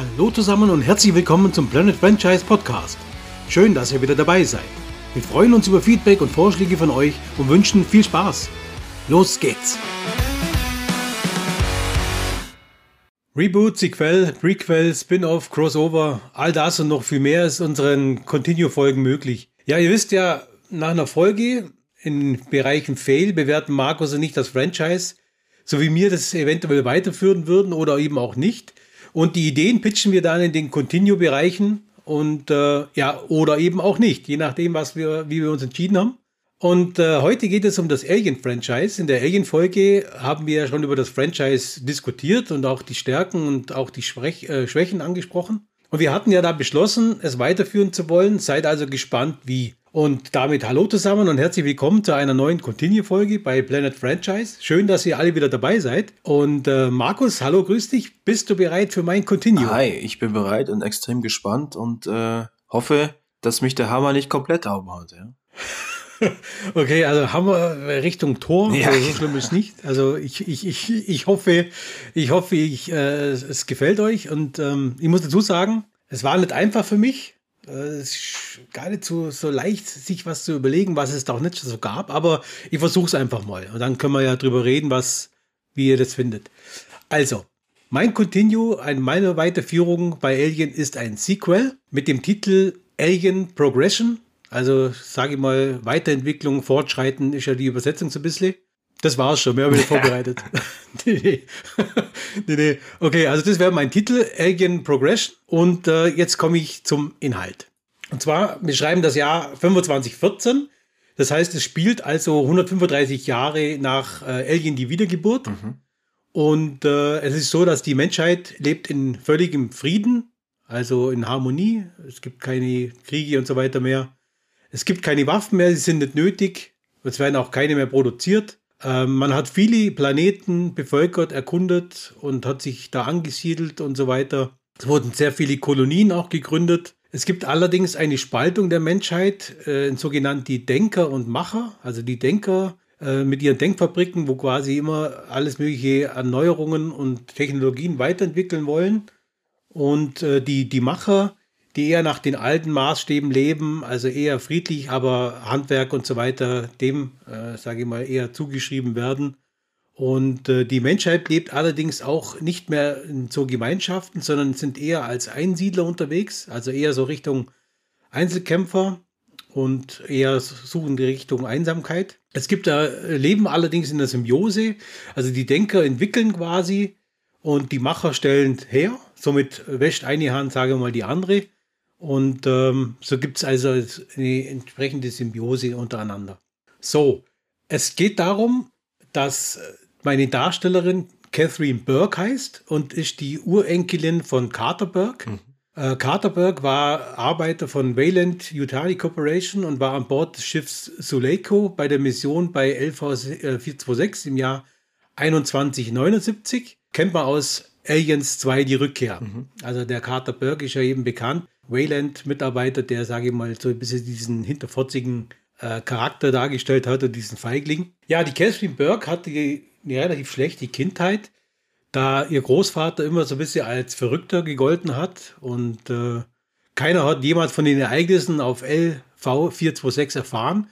Hallo zusammen und herzlich willkommen zum Planet Franchise Podcast. Schön, dass ihr wieder dabei seid. Wir freuen uns über Feedback und Vorschläge von euch und wünschen viel Spaß. Los geht's! Reboot, Sequel, Prequel, Spin-off, Crossover, all das und noch viel mehr ist unseren Continue-Folgen möglich. Ja, ihr wisst ja, nach einer Folge in Bereichen Fail bewerten Markus und ich das Franchise, so wie mir das eventuell weiterführen würden oder eben auch nicht. Und die Ideen pitchen wir dann in den Continue-Bereichen und äh, ja, oder eben auch nicht, je nachdem, was wir, wie wir uns entschieden haben. Und äh, heute geht es um das Alien-Franchise. In der Alien-Folge haben wir ja schon über das Franchise diskutiert und auch die Stärken und auch die Schwäch äh, Schwächen angesprochen. Und wir hatten ja da beschlossen, es weiterführen zu wollen. Seid also gespannt, wie. Und damit hallo zusammen und herzlich willkommen zu einer neuen Continue-Folge bei Planet Franchise. Schön, dass ihr alle wieder dabei seid. Und äh, Markus, hallo, grüß dich. Bist du bereit für mein Continue? Hi, ich bin bereit und extrem gespannt und äh, hoffe, dass mich der Hammer nicht komplett haut. Ja? okay, also Hammer Richtung Tor, ja, also so schlimm ist nicht. Also ich, ich, ich, ich hoffe, ich hoffe, ich, äh, es gefällt euch. Und ähm, ich muss dazu sagen, es war nicht einfach für mich äh, es ist gar nicht so, so leicht, sich was zu überlegen, was es doch nicht so gab, aber ich versuche es einfach mal. Und dann können wir ja drüber reden, was, wie ihr das findet. Also, mein Continue, eine meine Weiterführung bei Alien ist ein Sequel mit dem Titel Alien Progression. Also, sage ich mal, Weiterentwicklung, Fortschreiten ist ja die Übersetzung so ein bisschen. Das war's schon, mehr habe ich vorbereitet. nee, nee. nee. Okay, also das wäre mein Titel, Alien Progression. Und äh, jetzt komme ich zum Inhalt. Und zwar, wir schreiben das Jahr 2514. Das heißt, es spielt also 135 Jahre nach äh, Alien die Wiedergeburt. Mhm. Und äh, es ist so, dass die Menschheit lebt in völligem Frieden, also in Harmonie. Es gibt keine Kriege und so weiter mehr. Es gibt keine Waffen mehr, sie sind nicht nötig. Es werden auch keine mehr produziert. Ähm, man hat viele Planeten bevölkert, erkundet und hat sich da angesiedelt und so weiter. Es wurden sehr viele Kolonien auch gegründet. Es gibt allerdings eine Spaltung der Menschheit äh, in sogenannte Denker und Macher. Also die Denker äh, mit ihren Denkfabriken, wo quasi immer alles mögliche Erneuerungen und Technologien weiterentwickeln wollen. Und äh, die, die Macher, die eher nach den alten Maßstäben leben, also eher friedlich, aber Handwerk und so weiter, dem, äh, sage ich mal, eher zugeschrieben werden. Und äh, die Menschheit lebt allerdings auch nicht mehr in so Gemeinschaften, sondern sind eher als Einsiedler unterwegs, also eher so Richtung Einzelkämpfer und eher suchen die Richtung Einsamkeit. Es gibt da Leben allerdings in der Symbiose, also die Denker entwickeln quasi und die Macher stellen her. Somit wäscht eine Hand, sage ich mal, die andere. Und ähm, so gibt es also eine entsprechende Symbiose untereinander. So, es geht darum, dass meine Darstellerin Catherine Burke heißt und ist die Urenkelin von Carter Burke. Mhm. Äh, Carter Burke war Arbeiter von Wayland Utani Corporation und war an Bord des Schiffs Suleiko bei der Mission bei LV 426 im Jahr 2179. Kennt man aus Aliens 2 die Rückkehr. Mhm. Also der Carter Burke ist ja eben bekannt Wayland-Mitarbeiter, der, sage ich mal, so ein bisschen diesen hinterfotzigen äh, Charakter dargestellt hat und diesen Feigling. Ja, die Catherine Burke hatte eine relativ schlechte Kindheit, da ihr Großvater immer so ein bisschen als Verrückter gegolten hat und äh, keiner hat jemals von den Ereignissen auf LV 426 erfahren,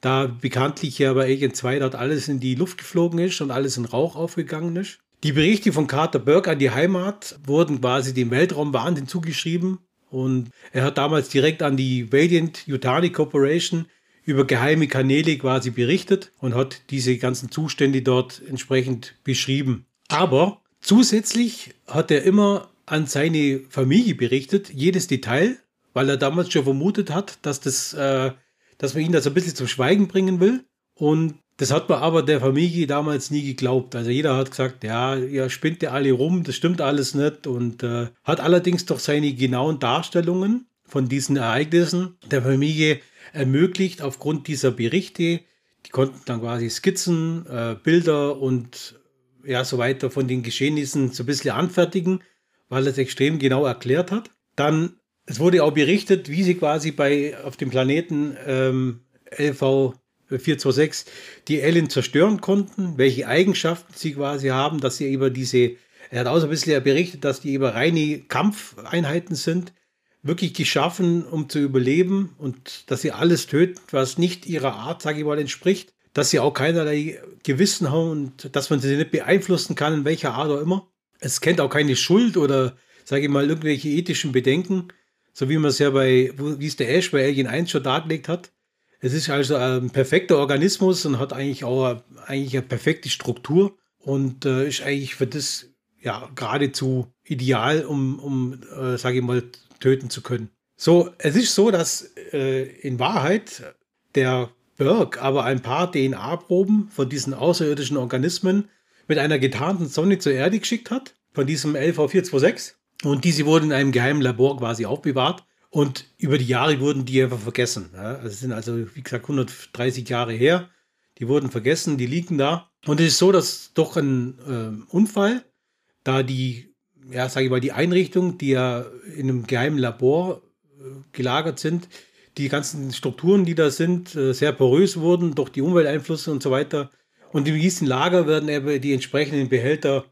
da bekanntlich ja bei Agent 2 dort alles in die Luft geflogen ist und alles in Rauch aufgegangen ist. Die Berichte von Carter Burke an die Heimat wurden quasi dem Weltraumwahnsinn zugeschrieben und er hat damals direkt an die Valiant Yutani Corporation über geheime Kanäle quasi berichtet und hat diese ganzen Zustände dort entsprechend beschrieben. Aber zusätzlich hat er immer an seine Familie berichtet, jedes Detail, weil er damals schon vermutet hat, dass das, äh, dass man ihn das ein bisschen zum Schweigen bringen will. Und das hat man aber der Familie damals nie geglaubt. Also jeder hat gesagt, ja, ihr spinnt ja alle rum, das stimmt alles nicht. Und äh, hat allerdings doch seine genauen Darstellungen von diesen Ereignissen der Familie ermöglicht aufgrund dieser Berichte. Die konnten dann quasi Skizzen, äh, Bilder und ja so weiter von den Geschehnissen so ein bisschen anfertigen, weil er es extrem genau erklärt hat. Dann, es wurde auch berichtet, wie sie quasi bei auf dem Planeten ähm, LV 426 die Alien zerstören konnten, welche Eigenschaften sie quasi haben, dass sie über diese Er hat auch ein bisschen berichtet, dass die eben reine Kampfeinheiten sind, wirklich geschaffen, um zu überleben und dass sie alles töten, was nicht ihrer Art, sage ich mal, entspricht. Dass sie auch keinerlei Gewissen haben und dass man sie nicht beeinflussen kann, in welcher Art auch immer. Es kennt auch keine Schuld oder, sage ich mal, irgendwelche ethischen Bedenken, so wie man es ja bei, wie es der Ash bei Alien 1 schon dargelegt hat. Es ist also ein perfekter Organismus und hat eigentlich auch eigentlich eine perfekte Struktur und äh, ist eigentlich für das ja geradezu ideal, um, um äh, sage ich mal, töten zu können. So, es ist so, dass äh, in Wahrheit der Berg aber ein paar DNA-Proben von diesen außerirdischen Organismen mit einer getarnten Sonne zur Erde geschickt hat, von diesem LV426. Und diese wurden in einem geheimen Labor quasi aufbewahrt. Und über die Jahre wurden die einfach vergessen. Ja, also sind also, wie gesagt, 130 Jahre her. Die wurden vergessen, die liegen da. Und es ist so, dass durch einen äh, Unfall, da die, ja, sage ich mal, die Einrichtung, die ja in einem geheimen Labor äh, gelagert sind, die ganzen Strukturen, die da sind, äh, sehr porös wurden durch die Umwelteinflüsse und so weiter. Und in diesem Lager werden eben die entsprechenden Behälter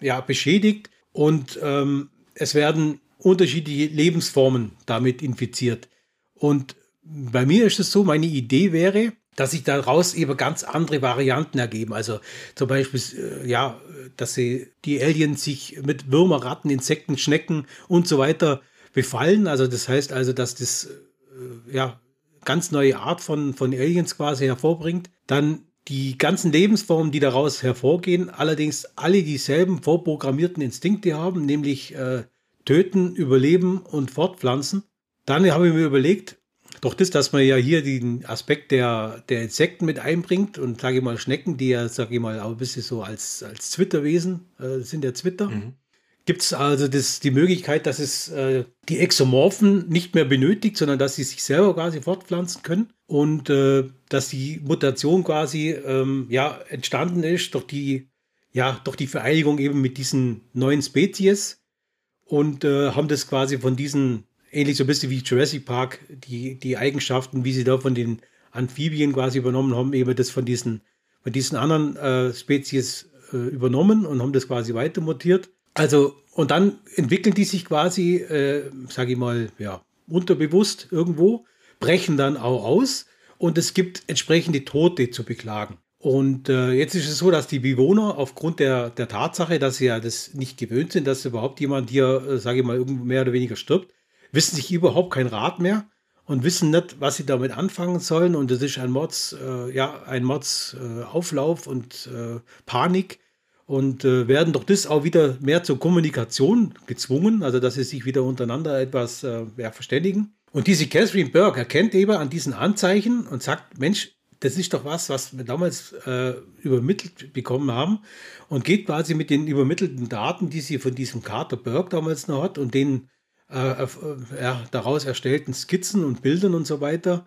ja, beschädigt und ähm, es werden unterschiedliche Lebensformen damit infiziert. Und bei mir ist es so, meine Idee wäre, dass sich daraus eben ganz andere Varianten ergeben. Also zum Beispiel, äh, ja, dass sie die Aliens sich mit Würmer, Ratten, Insekten, Schnecken und so weiter befallen. Also das heißt also, dass das äh, ja ganz neue Art von, von Aliens quasi hervorbringt. Dann die ganzen Lebensformen, die daraus hervorgehen, allerdings alle dieselben vorprogrammierten Instinkte haben, nämlich äh, töten, überleben und fortpflanzen. Dann habe ich mir überlegt, doch das, dass man ja hier den Aspekt der, der Insekten mit einbringt und sage ich mal Schnecken, die ja, sage ich mal, auch ein bisschen so als, als Zwitterwesen äh, sind ja Zwitter. Mhm. Gibt es also das, die Möglichkeit, dass es äh, die Exomorphen nicht mehr benötigt, sondern dass sie sich selber quasi fortpflanzen können und äh, dass die Mutation quasi ähm, ja, entstanden ist durch die, ja, durch die Vereinigung eben mit diesen neuen Spezies und äh, haben das quasi von diesen, ähnlich so ein bisschen wie Jurassic Park, die, die Eigenschaften, wie sie da von den Amphibien quasi übernommen haben, eben das von diesen, von diesen anderen äh, Spezies äh, übernommen und haben das quasi weiter mutiert. Also, und dann entwickeln die sich quasi, äh, sage ich mal, ja, unterbewusst irgendwo, brechen dann auch aus und es gibt entsprechende Tote zu beklagen. Und äh, jetzt ist es so, dass die Bewohner aufgrund der, der Tatsache, dass sie ja das nicht gewöhnt sind, dass überhaupt jemand hier, äh, sage ich mal, mehr oder weniger stirbt, wissen sich überhaupt kein Rat mehr und wissen nicht, was sie damit anfangen sollen. Und das ist ein Mords, äh, ja, ein Mordsauflauf äh, und äh, Panik und äh, werden durch das auch wieder mehr zur Kommunikation gezwungen, also dass sie sich wieder untereinander etwas ja, verständigen. Und diese Catherine Burke erkennt eben an diesen Anzeichen und sagt, Mensch, das ist doch was, was wir damals äh, übermittelt bekommen haben und geht quasi mit den übermittelten Daten, die sie von diesem Carter Berg damals noch hat und den äh, äh, ja, daraus erstellten Skizzen und Bildern und so weiter,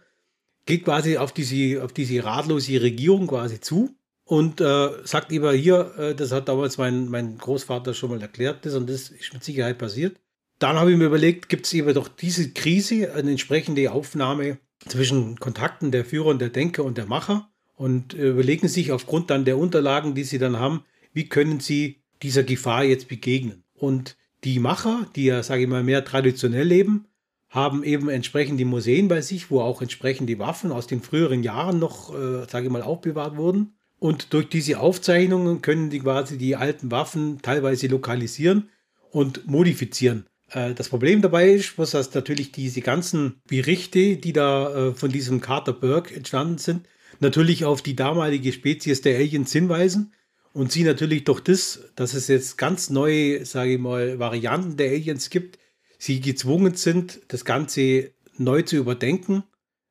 geht quasi auf diese, auf diese ratlose Regierung quasi zu und äh, sagt lieber hier, äh, das hat damals mein, mein Großvater schon mal erklärt, das und das ist mit Sicherheit passiert. Dann habe ich mir überlegt, gibt es eben doch diese Krise, eine entsprechende Aufnahme zwischen Kontakten der Führer und der Denker und der Macher und äh, überlegen sich aufgrund dann der Unterlagen, die sie dann haben, wie können sie dieser Gefahr jetzt begegnen. Und die Macher, die ja, sage ich mal, mehr traditionell leben, haben eben entsprechend die Museen bei sich, wo auch entsprechend die Waffen aus den früheren Jahren noch, äh, sage ich mal, aufbewahrt wurden. Und durch diese Aufzeichnungen können die quasi die alten Waffen teilweise lokalisieren und modifizieren. Äh, das Problem dabei ist, was dass natürlich diese ganzen Berichte, die da äh, von diesem Carter Burke entstanden sind, natürlich auf die damalige Spezies der Aliens hinweisen und sie natürlich durch das, dass es jetzt ganz neue, sage ich mal, Varianten der Aliens gibt, sie gezwungen sind, das Ganze neu zu überdenken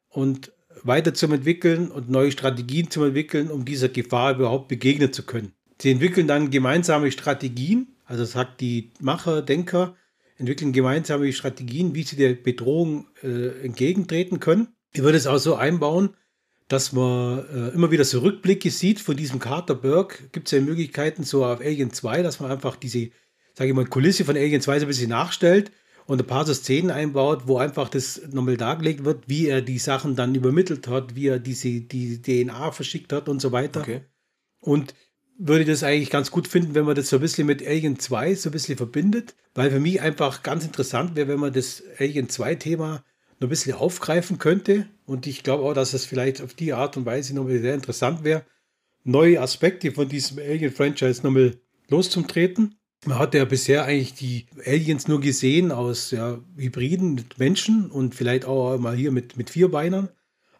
und weiter zu entwickeln und neue Strategien zu entwickeln, um dieser Gefahr überhaupt begegnen zu können. Sie entwickeln dann gemeinsame Strategien, also sagt die Macher, Denker, entwickeln gemeinsame Strategien, wie sie der Bedrohung äh, entgegentreten können. Ich würde es auch so einbauen, dass man äh, immer wieder so Rückblicke sieht von diesem Carter Burke. Gibt es ja Möglichkeiten so auf Alien 2, dass man einfach diese, sage ich mal, Kulisse von Alien 2 so ein bisschen nachstellt und ein paar so Szenen einbaut, wo einfach das nochmal dargelegt wird, wie er die Sachen dann übermittelt hat, wie er diese die DNA verschickt hat und so weiter. Okay. Und würde das eigentlich ganz gut finden, wenn man das so ein bisschen mit Alien 2 so ein bisschen verbindet, weil für mich einfach ganz interessant wäre, wenn man das Alien 2 Thema noch ein bisschen aufgreifen könnte. Und ich glaube auch, dass es vielleicht auf die Art und Weise nochmal sehr interessant wäre, neue Aspekte von diesem Alien-Franchise nochmal loszutreten. Man hat ja bisher eigentlich die Aliens nur gesehen aus ja, Hybriden mit Menschen und vielleicht auch mal hier mit, mit Vierbeinern.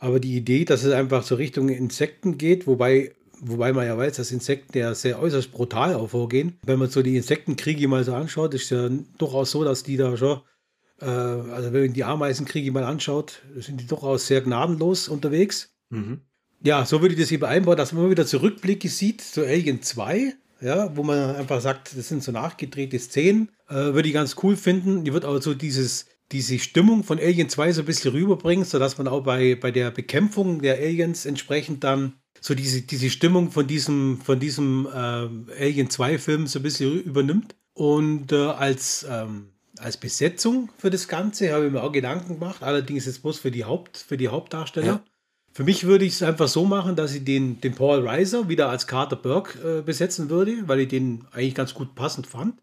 Aber die Idee, dass es einfach so Richtung Insekten geht, wobei, wobei man ja weiß, dass Insekten ja sehr äußerst brutal auch vorgehen. Wenn man so die Insektenkriege mal so anschaut, ist ja durchaus so, dass die da schon, äh, also wenn man die Ameisenkriege mal anschaut, sind die durchaus sehr gnadenlos unterwegs. Mhm. Ja, so würde ich das hier einbauen, dass man wieder Zurückblicke sieht zu Alien 2 ja, wo man einfach sagt, das sind so nachgedrehte Szenen. Äh, würde ich ganz cool finden. Die wird aber so dieses, diese Stimmung von Alien 2 so ein bisschen rüberbringen, sodass man auch bei, bei der Bekämpfung der Aliens entsprechend dann so diese, diese Stimmung von diesem, von diesem äh, Alien 2-Film so ein bisschen übernimmt. Und äh, als, ähm, als Besetzung für das Ganze habe ich mir auch Gedanken gemacht, allerdings jetzt bloß für die, Haupt, für die Hauptdarsteller. Ja. Für mich würde ich es einfach so machen, dass ich den, den Paul Reiser wieder als Carter Burke äh, besetzen würde, weil ich den eigentlich ganz gut passend fand.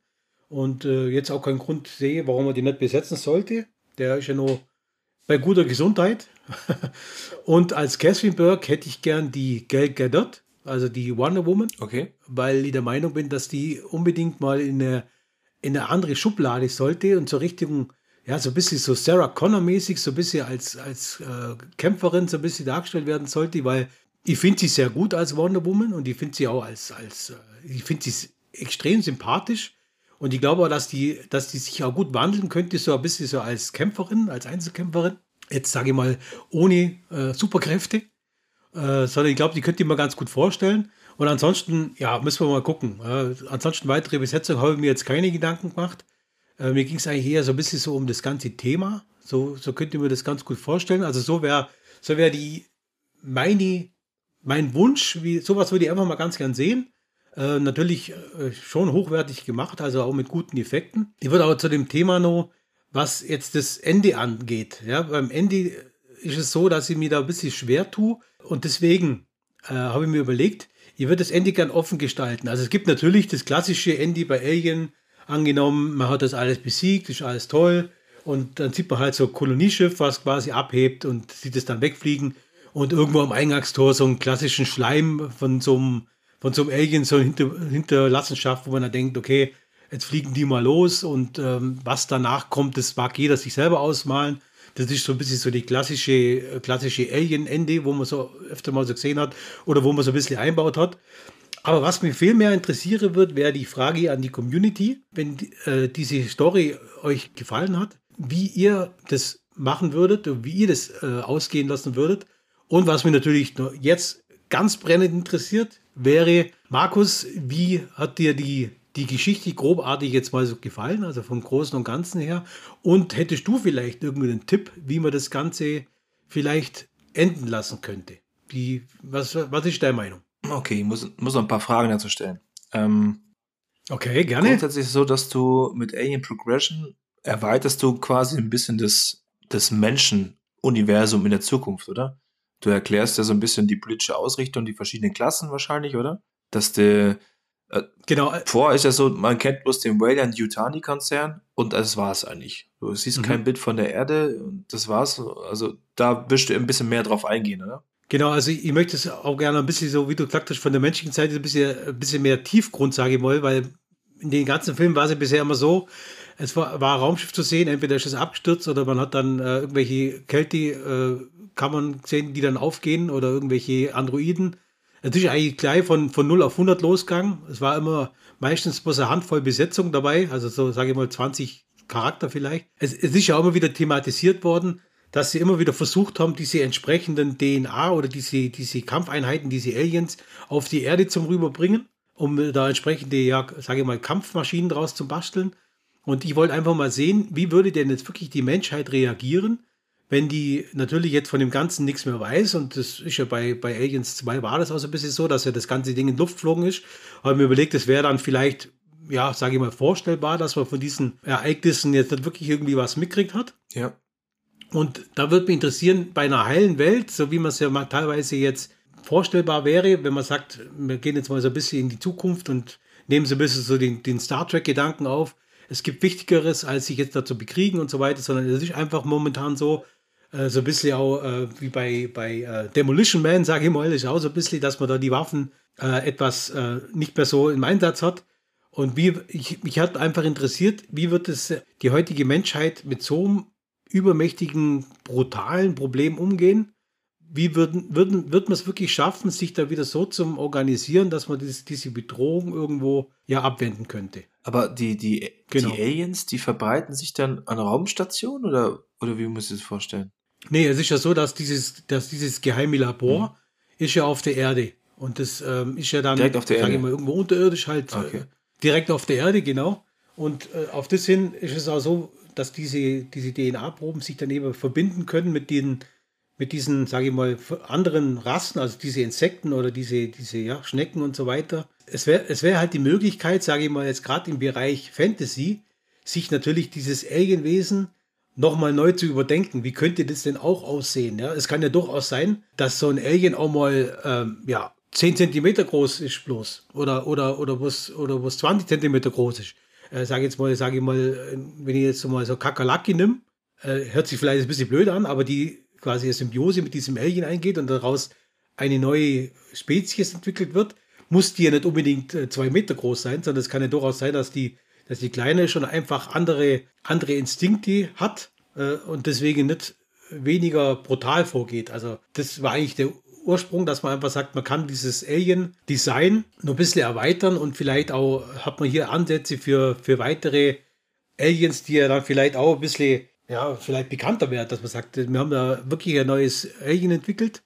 Und äh, jetzt auch keinen Grund sehe, warum man den nicht besetzen sollte. Der ist ja nur bei guter Gesundheit. Und als Catherine Burke hätte ich gern die Gal Gadot, also die Wonder Woman. Okay. Weil ich der Meinung bin, dass die unbedingt mal in eine, in eine andere Schublade sollte und zur richtigen ja, so ein bisschen so Sarah Connor-mäßig, so ein bisschen als, als äh, Kämpferin so ein bisschen dargestellt werden sollte, weil ich finde sie sehr gut als Wonder Woman und ich finde sie auch als, als äh, ich finde sie extrem sympathisch und ich glaube auch, dass die, dass die sich auch gut wandeln könnte, so ein bisschen so als Kämpferin, als Einzelkämpferin. Jetzt sage ich mal, ohne äh, Superkräfte, äh, sondern ich glaube, die könnte ich mir ganz gut vorstellen. Und ansonsten, ja, müssen wir mal gucken. Äh, ansonsten weitere Besetzung habe ich mir jetzt keine Gedanken gemacht. Äh, mir ging es eigentlich eher so ein bisschen so um das ganze Thema. So, so könnt ihr mir das ganz gut vorstellen. Also so wäre so wär die meine, mein Wunsch, wie, sowas würde ich einfach mal ganz gern sehen. Äh, natürlich äh, schon hochwertig gemacht, also auch mit guten Effekten. Ich würde aber zu dem Thema noch, was jetzt das Ende angeht. Ja, beim Ende ist es so, dass ich mir da ein bisschen schwer tue und deswegen äh, habe ich mir überlegt, ich würde das Ende gern offen gestalten. Also es gibt natürlich das klassische Ende bei Alien, angenommen, man hat das alles besiegt, ist alles toll. Und dann sieht man halt so ein Kolonieschiff, was quasi abhebt und sieht es dann wegfliegen. Und irgendwo am Eingangstor so einen klassischen Schleim von so einem, von so einem Alien, so eine Hinter Hinterlassenschaft, wo man dann denkt, okay, jetzt fliegen die mal los und ähm, was danach kommt, das mag jeder sich selber ausmalen. Das ist so ein bisschen so die klassische, klassische Alien-Ende, wo man so öfter mal so gesehen hat oder wo man so ein bisschen einbaut hat. Aber was mich viel mehr interessieren wird, wäre die Frage an die Community, wenn äh, diese Story euch gefallen hat, wie ihr das machen würdet und wie ihr das äh, ausgehen lassen würdet. Und was mich natürlich jetzt ganz brennend interessiert, wäre, Markus, wie hat dir die, die Geschichte grobartig jetzt mal so gefallen, also vom Großen und Ganzen her? Und hättest du vielleicht irgendeinen Tipp, wie man das Ganze vielleicht enden lassen könnte? Die, was, was ist deine Meinung? Okay, ich muss, muss noch ein paar Fragen dazu stellen. Ähm, okay, gerne. Grundsätzlich ist es so, dass du mit Alien Progression erweiterst du quasi ein bisschen das, das Menschenuniversum in der Zukunft, oder? Du erklärst ja so ein bisschen die politische Ausrichtung, die verschiedenen Klassen wahrscheinlich, oder? Dass der genau. Vor ist ja so, man kennt bloß den Wayland Yutani Konzern und das war's eigentlich. Du siehst mhm. kein Bild von der Erde und das war's. Also da wirst du ein bisschen mehr drauf eingehen, oder? Genau, also ich, möchte es auch gerne ein bisschen so, wie du hast, von der menschlichen Seite ein bisschen, ein bisschen mehr Tiefgrund, sage ich mal, weil in den ganzen Filmen war es ja bisher immer so, es war, war ein Raumschiff zu sehen, entweder ist es abgestürzt oder man hat dann äh, irgendwelche Kälte-Kammern äh, gesehen, die dann aufgehen oder irgendwelche Androiden. Ist eigentlich gleich von, von 0 auf 100 losgegangen. Es war immer meistens bloß eine Handvoll Besetzung dabei, also so, sage ich mal, 20 Charakter vielleicht. Es, es ist ja auch immer wieder thematisiert worden, dass sie immer wieder versucht haben, diese entsprechenden DNA oder diese, diese Kampfeinheiten, diese Aliens auf die Erde zum rüberbringen, um da entsprechende, ja, sage ich mal, Kampfmaschinen draus zu basteln. Und ich wollte einfach mal sehen, wie würde denn jetzt wirklich die Menschheit reagieren, wenn die natürlich jetzt von dem Ganzen nichts mehr weiß. Und das ist ja bei, bei Aliens 2 war das auch so ein bisschen so, dass ja das ganze Ding in Luft geflogen ist. Aber mir überlegt, es wäre dann vielleicht, ja, sage ich mal, vorstellbar, dass man von diesen Ereignissen jetzt nicht wirklich irgendwie was mitkriegt hat. Ja. Und da würde mich interessieren, bei einer heilen Welt, so wie man es ja mal teilweise jetzt vorstellbar wäre, wenn man sagt, wir gehen jetzt mal so ein bisschen in die Zukunft und nehmen so ein bisschen so den, den Star Trek-Gedanken auf. Es gibt Wichtigeres, als sich jetzt dazu bekriegen und so weiter, sondern es ist einfach momentan so, äh, so ein bisschen auch äh, wie bei, bei äh, Demolition Man, sage ich mal, ist auch so ein bisschen, dass man da die Waffen äh, etwas nicht mehr so im Einsatz hat. Und wie, ich, mich hat einfach interessiert, wie wird es die heutige Menschheit mit so einem übermächtigen, brutalen Problem umgehen? Wie würden, würden, wird man es wirklich schaffen, sich da wieder so zu organisieren, dass man dieses, diese Bedrohung irgendwo ja abwenden könnte? Aber die, die, genau. die Aliens, die verbreiten sich dann an Raumstationen oder, oder wie muss ich das vorstellen? Nee, es ist ja so, dass dieses, dass dieses geheime Labor mhm. ist ja auf der Erde. Und das ähm, ist ja dann, direkt auf der Erde. Ich mal, irgendwo unterirdisch halt. Äh, okay. Äh, direkt auf der Erde, genau. Und äh, auf das hin ist es auch so, dass diese, diese DNA-Proben sich dann eben verbinden können mit den, mit diesen, sage ich mal, anderen Rassen, also diese Insekten oder diese, diese ja, Schnecken und so weiter. Es wäre es wär halt die Möglichkeit, sage ich mal, jetzt gerade im Bereich Fantasy, sich natürlich dieses Alienwesen nochmal neu zu überdenken. Wie könnte das denn auch aussehen? Ja? Es kann ja durchaus sein, dass so ein Alien auch mal ähm, ja, 10 cm groß ist bloß. Oder, oder, oder was, oder was 20 cm groß ist. Äh, sage jetzt mal, sage ich mal, wenn ich jetzt mal so Kakerlaki nehme, äh, hört sich vielleicht ein bisschen blöd an, aber die quasi eine Symbiose mit diesem Alien eingeht und daraus eine neue Spezies entwickelt wird, muss die ja nicht unbedingt äh, zwei Meter groß sein, sondern es kann ja durchaus sein, dass die, dass die Kleine schon einfach andere, andere Instinkte hat äh, und deswegen nicht weniger brutal vorgeht. Also das war eigentlich der Ursprung, dass man einfach sagt, man kann dieses Alien-Design noch ein bisschen erweitern und vielleicht auch hat man hier Ansätze für, für weitere Aliens, die ja dann vielleicht auch ein bisschen, ja, vielleicht bekannter werden, dass man sagt, wir haben da wirklich ein neues Alien entwickelt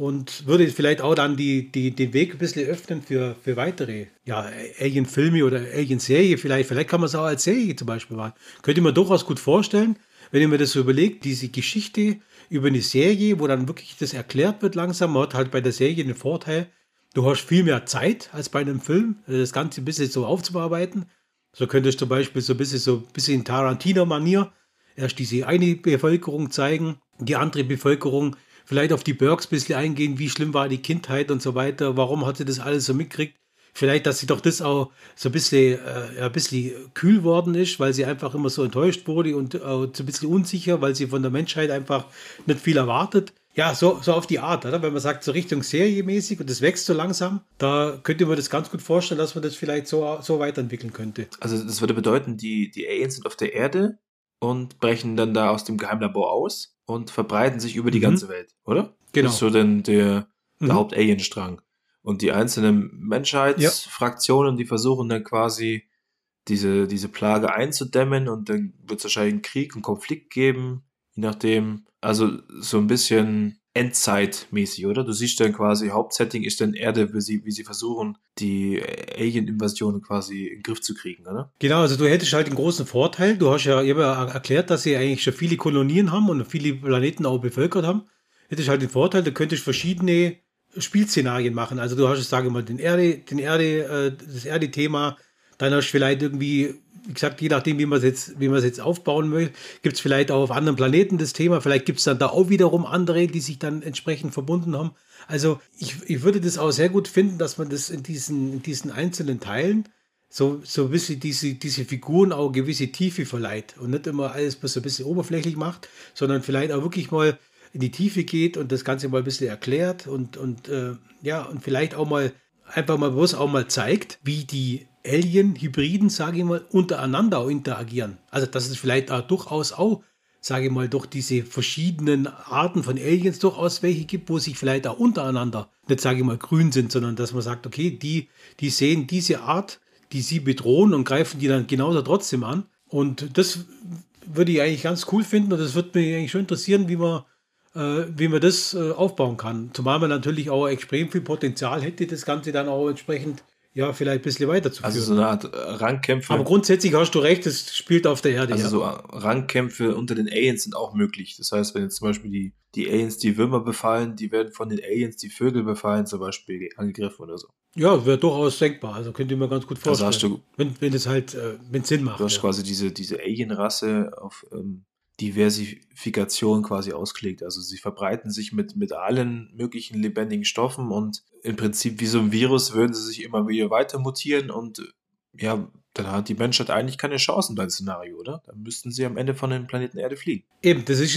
und würde vielleicht auch dann die, die, den Weg ein bisschen öffnen für, für weitere ja, Alien-Filme oder Alien-Serie vielleicht. Vielleicht kann man es auch als Serie zum Beispiel machen. Könnte man durchaus gut vorstellen, wenn ich mir das so überlege, diese Geschichte über eine Serie, wo dann wirklich das erklärt wird langsam. Hat halt bei der Serie den Vorteil, du hast viel mehr Zeit als bei einem Film, das Ganze ein bisschen so aufzubearbeiten. So könntest du zum Beispiel so ein bisschen so ein bisschen Tarantino-Manier erst diese eine Bevölkerung zeigen, die andere Bevölkerung vielleicht auf die Burks ein bisschen eingehen, wie schlimm war die Kindheit und so weiter, warum hat sie das alles so mitgekriegt. Vielleicht, dass sie doch das auch so ein bisschen, äh, ein bisschen kühl worden ist, weil sie einfach immer so enttäuscht wurde und äh, so ein bisschen unsicher, weil sie von der Menschheit einfach nicht viel erwartet. Ja, so, so auf die Art, oder? Wenn man sagt, so Richtung Seriemäßig und das wächst so langsam, da könnte man das ganz gut vorstellen, dass man das vielleicht so, so weiterentwickeln könnte. Also das würde bedeuten, die, die Aliens sind auf der Erde und brechen dann da aus dem Geheimlabor aus und verbreiten sich über die mhm. ganze Welt, oder? Genau. Das ist so denn der, der mhm. Haupt-Alien-Strang. Und die einzelnen Menschheitsfraktionen, ja. die versuchen dann quasi diese, diese Plage einzudämmen und dann wird es wahrscheinlich einen Krieg, einen Konflikt geben, je nachdem. Also so ein bisschen Endzeitmäßig, oder? Du siehst dann quasi, Hauptsetting ist dann Erde, wie sie, wie sie versuchen, die Alien-Invasion quasi in den Griff zu kriegen, oder? Genau, also du hättest halt einen großen Vorteil. Du hast ja, ich erklärt, dass sie eigentlich schon viele Kolonien haben und viele Planeten auch bevölkert haben. Hättest halt den Vorteil, du könntest verschiedene Spielszenarien machen. Also du hast, sage mal, den Erde, den Erde, äh, das Erde-Thema, dann hast du vielleicht irgendwie, wie gesagt, je nachdem, wie man es jetzt, jetzt aufbauen möchte, gibt es vielleicht auch auf anderen Planeten das Thema. Vielleicht gibt es dann da auch wiederum andere, die sich dann entsprechend verbunden haben. Also ich, ich würde das auch sehr gut finden, dass man das in diesen, in diesen einzelnen Teilen so, so ein bisschen diese, diese Figuren auch gewisse Tiefe verleiht und nicht immer alles so ein bisschen oberflächlich macht, sondern vielleicht auch wirklich mal in die Tiefe geht und das Ganze mal ein bisschen erklärt und, und äh, ja, und vielleicht auch mal einfach mal bloß auch mal zeigt, wie die Alien-Hybriden, sage ich mal, untereinander auch interagieren. Also, dass es vielleicht auch durchaus auch, sage ich mal, durch diese verschiedenen Arten von Aliens durchaus welche gibt, wo sich vielleicht auch untereinander, nicht sage ich mal, grün sind, sondern dass man sagt, okay, die, die sehen diese Art, die sie bedrohen und greifen die dann genauso trotzdem an. Und das würde ich eigentlich ganz cool finden und das würde mich eigentlich schon interessieren, wie man äh, wie man das äh, aufbauen kann. Zumal man natürlich auch extrem viel Potenzial hätte, das Ganze dann auch entsprechend ja, vielleicht ein bisschen weiterzuführen. Also so eine Art Rangkämpfe. Aber grundsätzlich hast du recht, es spielt auf der Erde. Also ja. so Rangkämpfe unter den Aliens sind auch möglich. Das heißt, wenn jetzt zum Beispiel die, die Aliens die Würmer befallen, die werden von den Aliens die Vögel befallen, zum Beispiel angegriffen oder so. Ja, wäre durchaus denkbar. Also könnte ich mir ganz gut vorstellen. Also hast du, wenn, wenn es halt, äh, wenn Sinn macht. Du hast ja. quasi diese, diese Alien-Rasse auf ähm, Diversifikation quasi ausgelegt. Also sie verbreiten sich mit, mit allen möglichen lebendigen Stoffen und im Prinzip wie so ein Virus würden sie sich immer wieder weiter mutieren und ja, dann hat die Menschheit eigentlich keine Chancen beim Szenario, oder? Dann müssten sie am Ende von dem Planeten Erde fliehen. Eben, das ist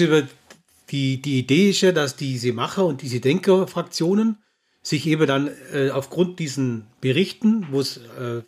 die, die Idee ist ja, dass diese Macher und diese Denkerfraktionen sich eben dann äh, aufgrund diesen Berichten, wo äh,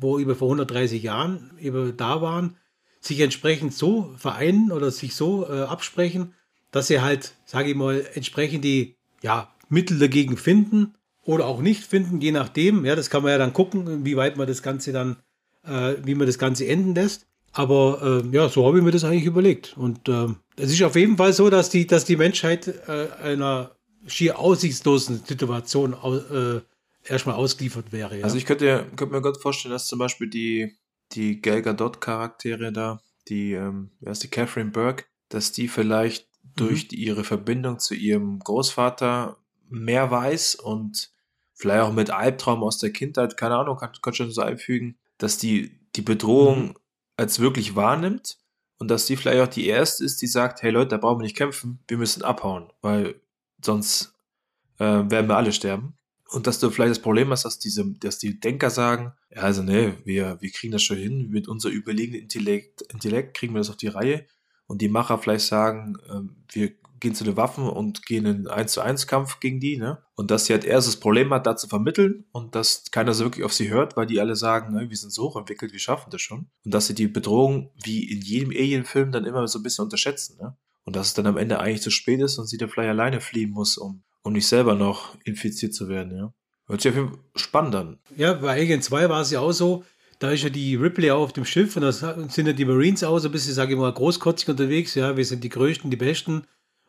wo über vor 130 Jahren eben da waren, sich entsprechend so vereinen oder sich so äh, absprechen, dass sie halt, sage ich mal, entsprechend die ja, Mittel dagegen finden oder auch nicht finden, je nachdem. Ja, das kann man ja dann gucken, wie weit man das Ganze dann, äh, wie man das Ganze enden lässt. Aber äh, ja, so habe ich mir das eigentlich überlegt. Und äh, es ist auf jeden Fall so, dass die, dass die Menschheit äh, einer schier aussichtslosen Situation äh, erstmal ausgeliefert wäre. Ja? Also ich könnte, könnte mir gut vorstellen, dass zum Beispiel die, die Gal Gadot-Charaktere da, die, ähm, wer ist die Catherine Burke, dass die vielleicht mhm. durch die, ihre Verbindung zu ihrem Großvater mehr weiß und vielleicht auch mit Albtraum aus der Kindheit, keine Ahnung, kann, kann schon so einfügen, dass die die Bedrohung mhm. als wirklich wahrnimmt und dass die vielleicht auch die erste ist, die sagt, hey Leute, da brauchen wir nicht kämpfen, wir müssen abhauen, weil sonst äh, werden wir alle sterben. Und dass du vielleicht das Problem hast, dass diese, dass die Denker sagen, ja, also ne, wir, wir kriegen das schon hin, mit unser überlegenen Intellekt, Intellekt kriegen wir das auf die Reihe. Und die Macher vielleicht sagen, äh, wir gehen zu den Waffen und gehen in 1 zu 1 Kampf gegen die, ne? Und dass sie halt erst das Problem hat, da zu vermitteln und dass keiner so wirklich auf sie hört, weil die alle sagen, ne, wir sind so hochentwickelt, wir schaffen das schon. Und dass sie die Bedrohung wie in jedem Alien-Film dann immer so ein bisschen unterschätzen, ne? Und dass es dann am Ende eigentlich zu spät ist und sie dann vielleicht alleine fliehen muss, um um nicht selber noch infiziert zu werden, ja. Hört sich auf jeden Fall spannend an. Ja, bei Alien 2 war es ja auch so, da ist ja die Ripley auch auf dem Schiff und da sind ja die Marines auch so ein bisschen, sage ich mal, großkotzig unterwegs, ja, wir sind die Größten, die Besten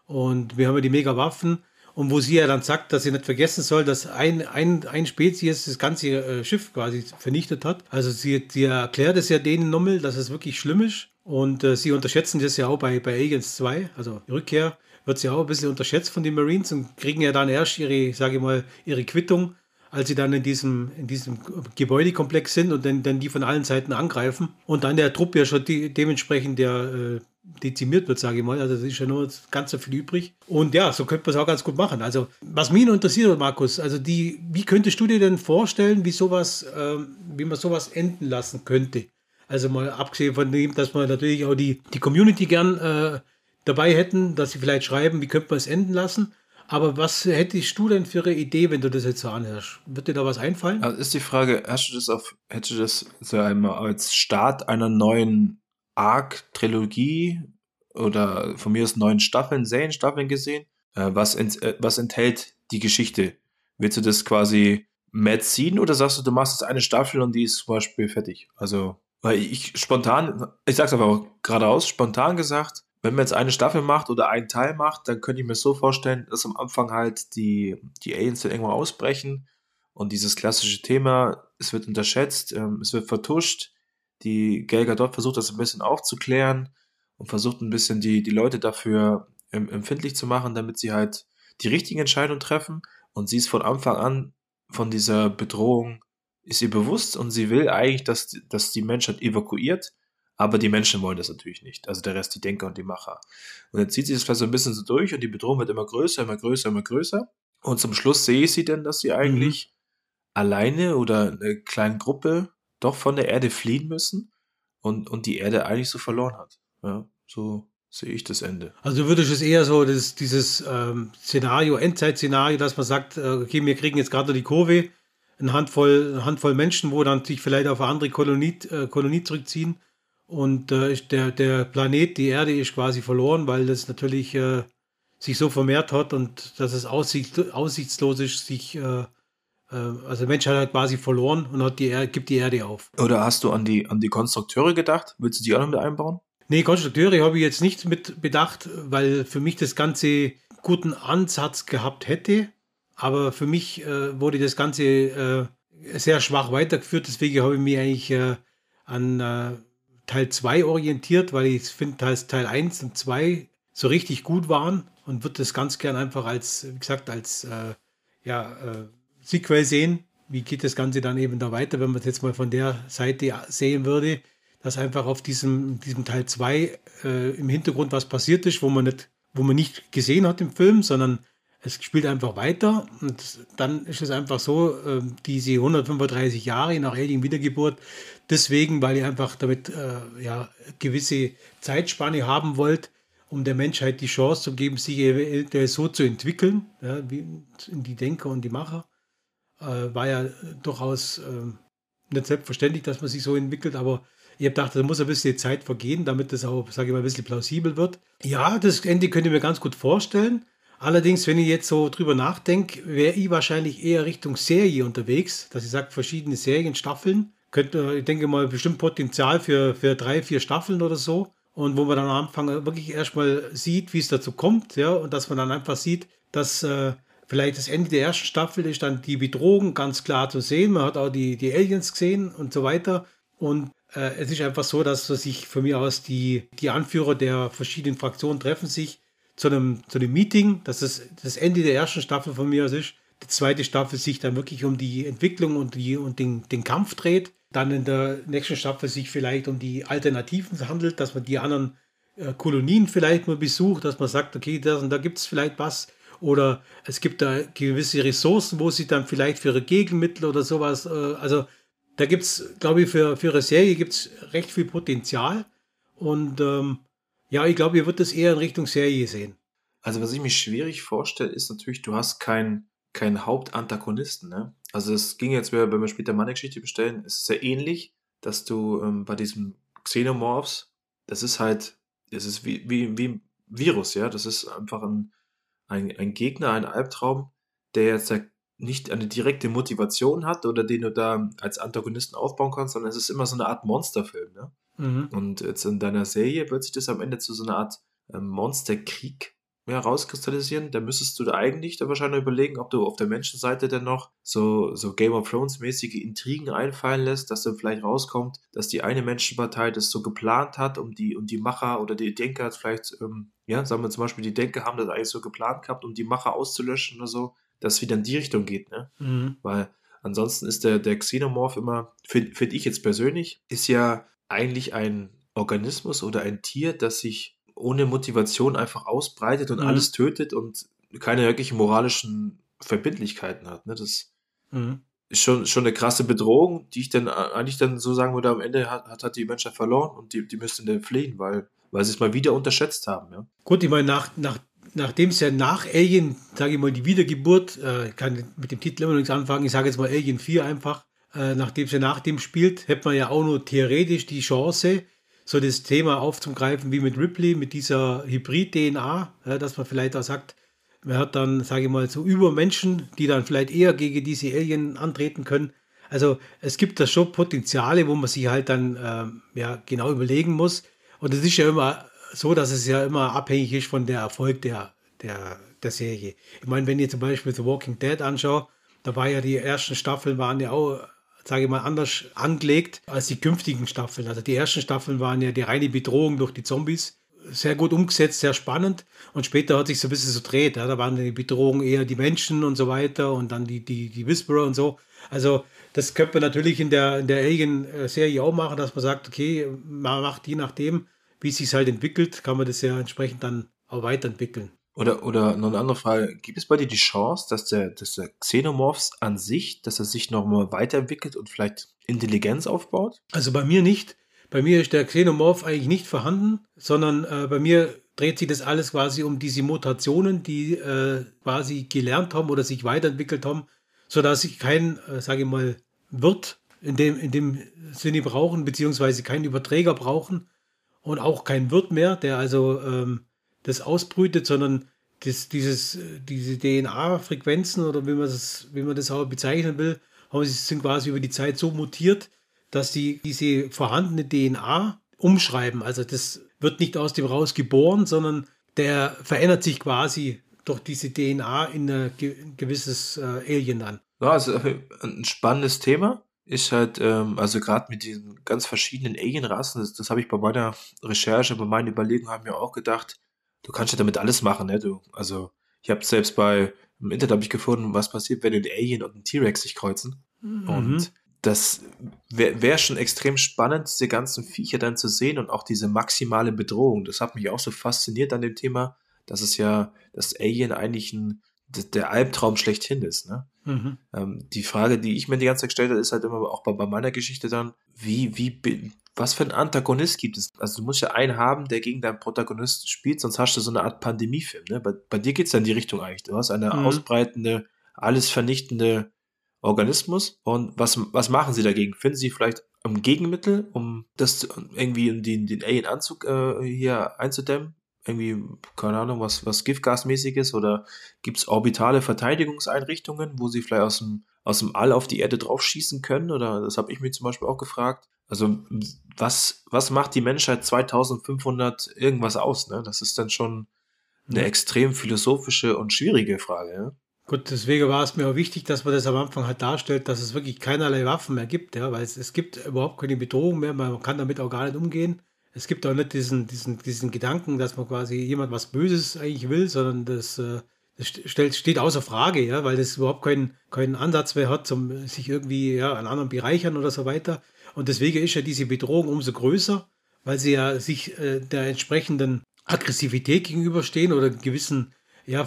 und wir haben ja die mega Waffen und wo sie ja dann sagt, dass sie nicht vergessen soll, dass ein, ein, ein Spezies das ganze äh, Schiff quasi vernichtet hat. Also sie, sie erklärt es ja denen nochmal, dass es wirklich schlimm ist und äh, sie unterschätzen das ja auch bei, bei Aliens 2, also die Rückkehr wird sie auch ein bisschen unterschätzt von den Marines und kriegen ja dann erst ihre, sage ich mal, ihre Quittung, als sie dann in diesem, in diesem Gebäudekomplex sind und dann, dann die von allen Seiten angreifen. Und dann der Trupp ja schon die, dementsprechend der äh, dezimiert wird, sage ich mal. Also es ist ja nur ganz so viel übrig. Und ja, so könnte man es auch ganz gut machen. Also was mich interessiert, Markus, also die, wie könntest du dir denn vorstellen, wie sowas, äh, wie man sowas enden lassen könnte? Also mal abgesehen von dem, dass man natürlich auch die, die Community gern äh, dabei hätten, dass sie vielleicht schreiben, wie könnte man es enden lassen. Aber was hättest du denn für eine Idee, wenn du das jetzt so anhörst? Wird dir da was einfallen? Also ist die Frage, hast du das auf, hättest du das so einmal als Start einer neuen Arc-Trilogie oder von mir aus neuen Staffeln, Serienstaffeln gesehen? Äh, was, ent, äh, was enthält die Geschichte? Willst du das quasi mehr ziehen oder sagst du, du machst jetzt eine Staffel und die ist zum Beispiel fertig? Also, weil ich spontan, ich sag's aber geradeaus, spontan gesagt, wenn man jetzt eine Staffel macht oder einen Teil macht, dann könnte ich mir so vorstellen, dass am Anfang halt die, die Aliens dann irgendwann ausbrechen und dieses klassische Thema, es wird unterschätzt, ähm, es wird vertuscht. Die Gelga dort versucht das ein bisschen aufzuklären und versucht ein bisschen die, die Leute dafür ähm, empfindlich zu machen, damit sie halt die richtigen Entscheidungen treffen. Und sie ist von Anfang an von dieser Bedrohung, ist ihr bewusst und sie will eigentlich, dass, dass die Menschheit evakuiert aber die Menschen wollen das natürlich nicht. Also der Rest, die Denker und die Macher. Und dann zieht sich das vielleicht so ein bisschen so durch und die Bedrohung wird immer größer, immer größer, immer größer. Und zum Schluss sehe ich sie denn, dass sie eigentlich mhm. alleine oder eine kleine Gruppe doch von der Erde fliehen müssen und, und die Erde eigentlich so verloren hat. Ja, so sehe ich das Ende. Also würde ich es eher so, das, dieses ähm, Szenario, Endzeit-Szenario, dass man sagt, äh, okay, wir kriegen jetzt gerade die Kurve, eine Handvoll, eine Handvoll Menschen, wo dann sich vielleicht auf eine andere Kolonie, äh, Kolonie zurückziehen und äh, der, der Planet, die Erde, ist quasi verloren, weil das natürlich äh, sich so vermehrt hat und dass es aussicht, aussichtslos ist, sich, äh, äh also der Mensch hat halt quasi verloren und hat die Erde, gibt die Erde auf. Oder hast du an die, an die Konstrukteure gedacht? Willst du die auch noch mit einbauen? Nee, Konstrukteure habe ich jetzt nicht mit bedacht, weil für mich das Ganze guten Ansatz gehabt hätte. Aber für mich äh, wurde das Ganze äh, sehr schwach weitergeführt. Deswegen habe ich mich eigentlich äh, an äh, Teil 2 orientiert, weil ich finde, dass Teil 1 und 2 so richtig gut waren und würde das ganz gern einfach als, wie gesagt, als äh, ja, äh, Sequel sehen. Wie geht das Ganze dann eben da weiter, wenn man es jetzt mal von der Seite sehen würde? dass einfach auf diesem, diesem Teil 2 äh, im Hintergrund was passiert ist, wo man nicht, wo man nicht gesehen hat im Film, sondern es spielt einfach weiter und dann ist es einfach so, äh, diese 135 Jahre nach Alien Wiedergeburt, deswegen, weil ihr einfach damit äh, ja, gewisse Zeitspanne haben wollt, um der Menschheit die Chance zu geben, sich eventuell so zu entwickeln, ja, wie die Denker und die Macher, äh, war ja durchaus äh, nicht selbstverständlich, dass man sich so entwickelt, aber ich habe gedacht, da muss ein bisschen Zeit vergehen, damit das auch, sage ich mal, ein bisschen plausibel wird. Ja, das Ende könnt ihr mir ganz gut vorstellen. Allerdings, wenn ich jetzt so drüber nachdenke, wäre ich wahrscheinlich eher Richtung Serie unterwegs, dass ich sage, verschiedene Serienstaffeln. Könnte, ich denke mal, bestimmt Potenzial für, für drei, vier Staffeln oder so. Und wo man dann am Anfang wirklich erstmal sieht, wie es dazu kommt, ja, und dass man dann einfach sieht, dass äh, vielleicht das Ende der ersten Staffel ist dann die Bedrohung ganz klar zu sehen. Man hat auch die, die Aliens gesehen und so weiter. Und äh, es ist einfach so, dass sich von mir aus die, die Anführer der verschiedenen Fraktionen treffen sich zu einem, zu einem Meeting, dass es das Ende der ersten Staffel von mir aus ist. Die zweite Staffel sich dann wirklich um die Entwicklung und, die, und den, den Kampf dreht. Dann in der nächsten Staffel sich vielleicht um die Alternativen handelt, dass man die anderen äh, Kolonien vielleicht mal besucht, dass man sagt, okay, das da gibt es vielleicht was. Oder es gibt da gewisse Ressourcen, wo sie dann vielleicht für ihre Gegenmittel oder sowas, äh, also da gibt es, glaube ich, für, für ihre Serie gibt es recht viel Potenzial. Und ähm, ja, ich glaube, ihr wird das eher in Richtung Serie sehen. Also, was ich mir schwierig vorstelle, ist natürlich, du hast keinen kein Hauptantagonisten. Ne? Also, es ging jetzt, wenn wir später meine Geschichte bestellen, es ist sehr ähnlich, dass du ähm, bei diesem Xenomorphs, das ist halt, das ist wie, wie, wie ein Virus, ja. Das ist einfach ein, ein, ein Gegner, ein Albtraum, der jetzt nicht eine direkte Motivation hat oder den du da als Antagonisten aufbauen kannst, sondern es ist immer so eine Art Monsterfilm. Ne? Mhm. Und jetzt in deiner Serie wird sich das am Ende zu so einer Art ähm, Monsterkrieg herauskristallisieren. Da müsstest du da eigentlich da wahrscheinlich überlegen, ob du auf der Menschenseite denn noch so, so Game of Thrones-mäßige Intrigen einfallen lässt, dass dann vielleicht rauskommt, dass die eine Menschenpartei das so geplant hat, um die, um die Macher oder die Denker vielleicht, ähm, ja, sagen wir zum Beispiel, die Denker haben das eigentlich so geplant gehabt, um die Macher auszulöschen oder so, dass es wieder in die Richtung geht, ne? Mhm. Weil ansonsten ist der, der Xenomorph immer, finde find ich jetzt persönlich, ist ja eigentlich ein Organismus oder ein Tier, das sich ohne Motivation einfach ausbreitet und mhm. alles tötet und keine wirklichen moralischen Verbindlichkeiten hat. Ne? Das mhm. ist schon, schon eine krasse Bedrohung, die ich dann eigentlich dann so sagen würde, am Ende hat, hat, hat die Menschheit verloren und die, die müssten dann fliehen, weil, weil sie es mal wieder unterschätzt haben. Ja? Gut, ich meine, nach, nach, nachdem es ja nach Alien, sage ich mal, die Wiedergeburt, äh, ich kann mit dem Titel immer noch nichts anfangen, ich sage jetzt mal Alien 4 einfach, äh, nachdem es ja nach dem spielt, hätte man ja auch nur theoretisch die Chance, so das Thema aufzugreifen wie mit Ripley, mit dieser Hybrid-DNA, ja, dass man vielleicht auch sagt, man hat dann, sage ich mal, so Übermenschen, die dann vielleicht eher gegen diese Alien antreten können. Also es gibt da schon Potenziale, wo man sich halt dann äh, ja, genau überlegen muss. Und es ist ja immer so, dass es ja immer abhängig ist von der Erfolg der, der, der Serie. Ich meine, wenn ihr zum Beispiel The Walking Dead anschaut, da war ja die ersten Staffeln waren ja auch sage ich mal, anders angelegt als die künftigen Staffeln. Also die ersten Staffeln waren ja die reine Bedrohung durch die Zombies. Sehr gut umgesetzt, sehr spannend. Und später hat sich so ein bisschen so dreht. Ja. Da waren die Bedrohungen eher die Menschen und so weiter und dann die, die, die Whisperer und so. Also das könnte man natürlich in der, in der Alien-Serie auch machen, dass man sagt, okay, man macht je nachdem, wie es sich halt entwickelt, kann man das ja entsprechend dann auch weiterentwickeln. Oder, oder noch eine andere Frage, gibt es bei dir die Chance, dass der, dass der Xenomorphs an sich, dass er sich nochmal weiterentwickelt und vielleicht Intelligenz aufbaut? Also bei mir nicht. Bei mir ist der Xenomorph eigentlich nicht vorhanden, sondern äh, bei mir dreht sich das alles quasi um diese Mutationen, die äh, quasi gelernt haben oder sich weiterentwickelt haben, sodass ich kein, äh, sage ich mal, Wirt in dem, in dem Sinne brauchen, beziehungsweise keinen Überträger brauchen und auch kein Wirt mehr, der also ähm, das ausbrütet, sondern das, dieses, diese DNA-Frequenzen oder wie man, das, wie man das auch bezeichnen will, haben sie sind quasi über die Zeit so mutiert, dass die diese vorhandene DNA umschreiben. Also das wird nicht aus dem raus geboren, sondern der verändert sich quasi durch diese DNA in ein gewisses äh, Alien dann. Ja, also ein spannendes Thema ist halt, ähm, also gerade mit diesen ganz verschiedenen Alien-Rassen, das, das habe ich bei meiner Recherche, bei meinen Überlegungen haben wir auch gedacht, du kannst ja damit alles machen, ne? Du, also, ich habe selbst bei im Internet habe ich gefunden, was passiert, wenn ein Alien und ein T-Rex sich kreuzen. Mhm. Und das wäre wär schon extrem spannend, diese ganzen Viecher dann zu sehen und auch diese maximale Bedrohung. Das hat mich auch so fasziniert an dem Thema, dass es ja, dass Alien eigentlich ein, der Albtraum schlechthin ist. Ne? Mhm. Ähm, die Frage, die ich mir die ganze Zeit gestellt habe, ist halt immer auch bei, bei meiner Geschichte dann, wie, wie, was für einen Antagonist gibt es? Also du musst ja einen haben, der gegen deinen Protagonisten spielt, sonst hast du so eine Art Pandemiefilm. Ne? Bei, bei dir geht es ja in die Richtung eigentlich. Du hast eine mhm. ausbreitende, alles vernichtende Organismus. Und was, was machen sie dagegen? Finden sie vielleicht ein Gegenmittel, um das irgendwie den, den Alien-Anzug äh, hier einzudämmen? Irgendwie, keine Ahnung, was, was Giftgasmäßiges oder gibt es orbitale Verteidigungseinrichtungen, wo sie vielleicht aus dem, aus dem All auf die Erde draufschießen können? Oder das habe ich mir zum Beispiel auch gefragt. Also, was, was macht die Menschheit 2500 irgendwas aus? Ne? Das ist dann schon eine extrem philosophische und schwierige Frage. Ja? Gut, deswegen war es mir auch wichtig, dass man das am Anfang halt darstellt, dass es wirklich keinerlei Waffen mehr gibt, ja, weil es, es gibt überhaupt keine Bedrohung mehr, man kann damit auch gar nicht umgehen. Es gibt auch nicht diesen, diesen, diesen Gedanken, dass man quasi jemand was Böses eigentlich will, sondern das, äh, das stellt, steht außer Frage, ja, weil das überhaupt keinen, keinen Ansatz mehr hat, zum sich irgendwie ja, an anderen bereichern oder so weiter. Und deswegen ist ja diese Bedrohung umso größer, weil sie ja sich äh, der entsprechenden Aggressivität gegenüberstehen oder gewissen ja,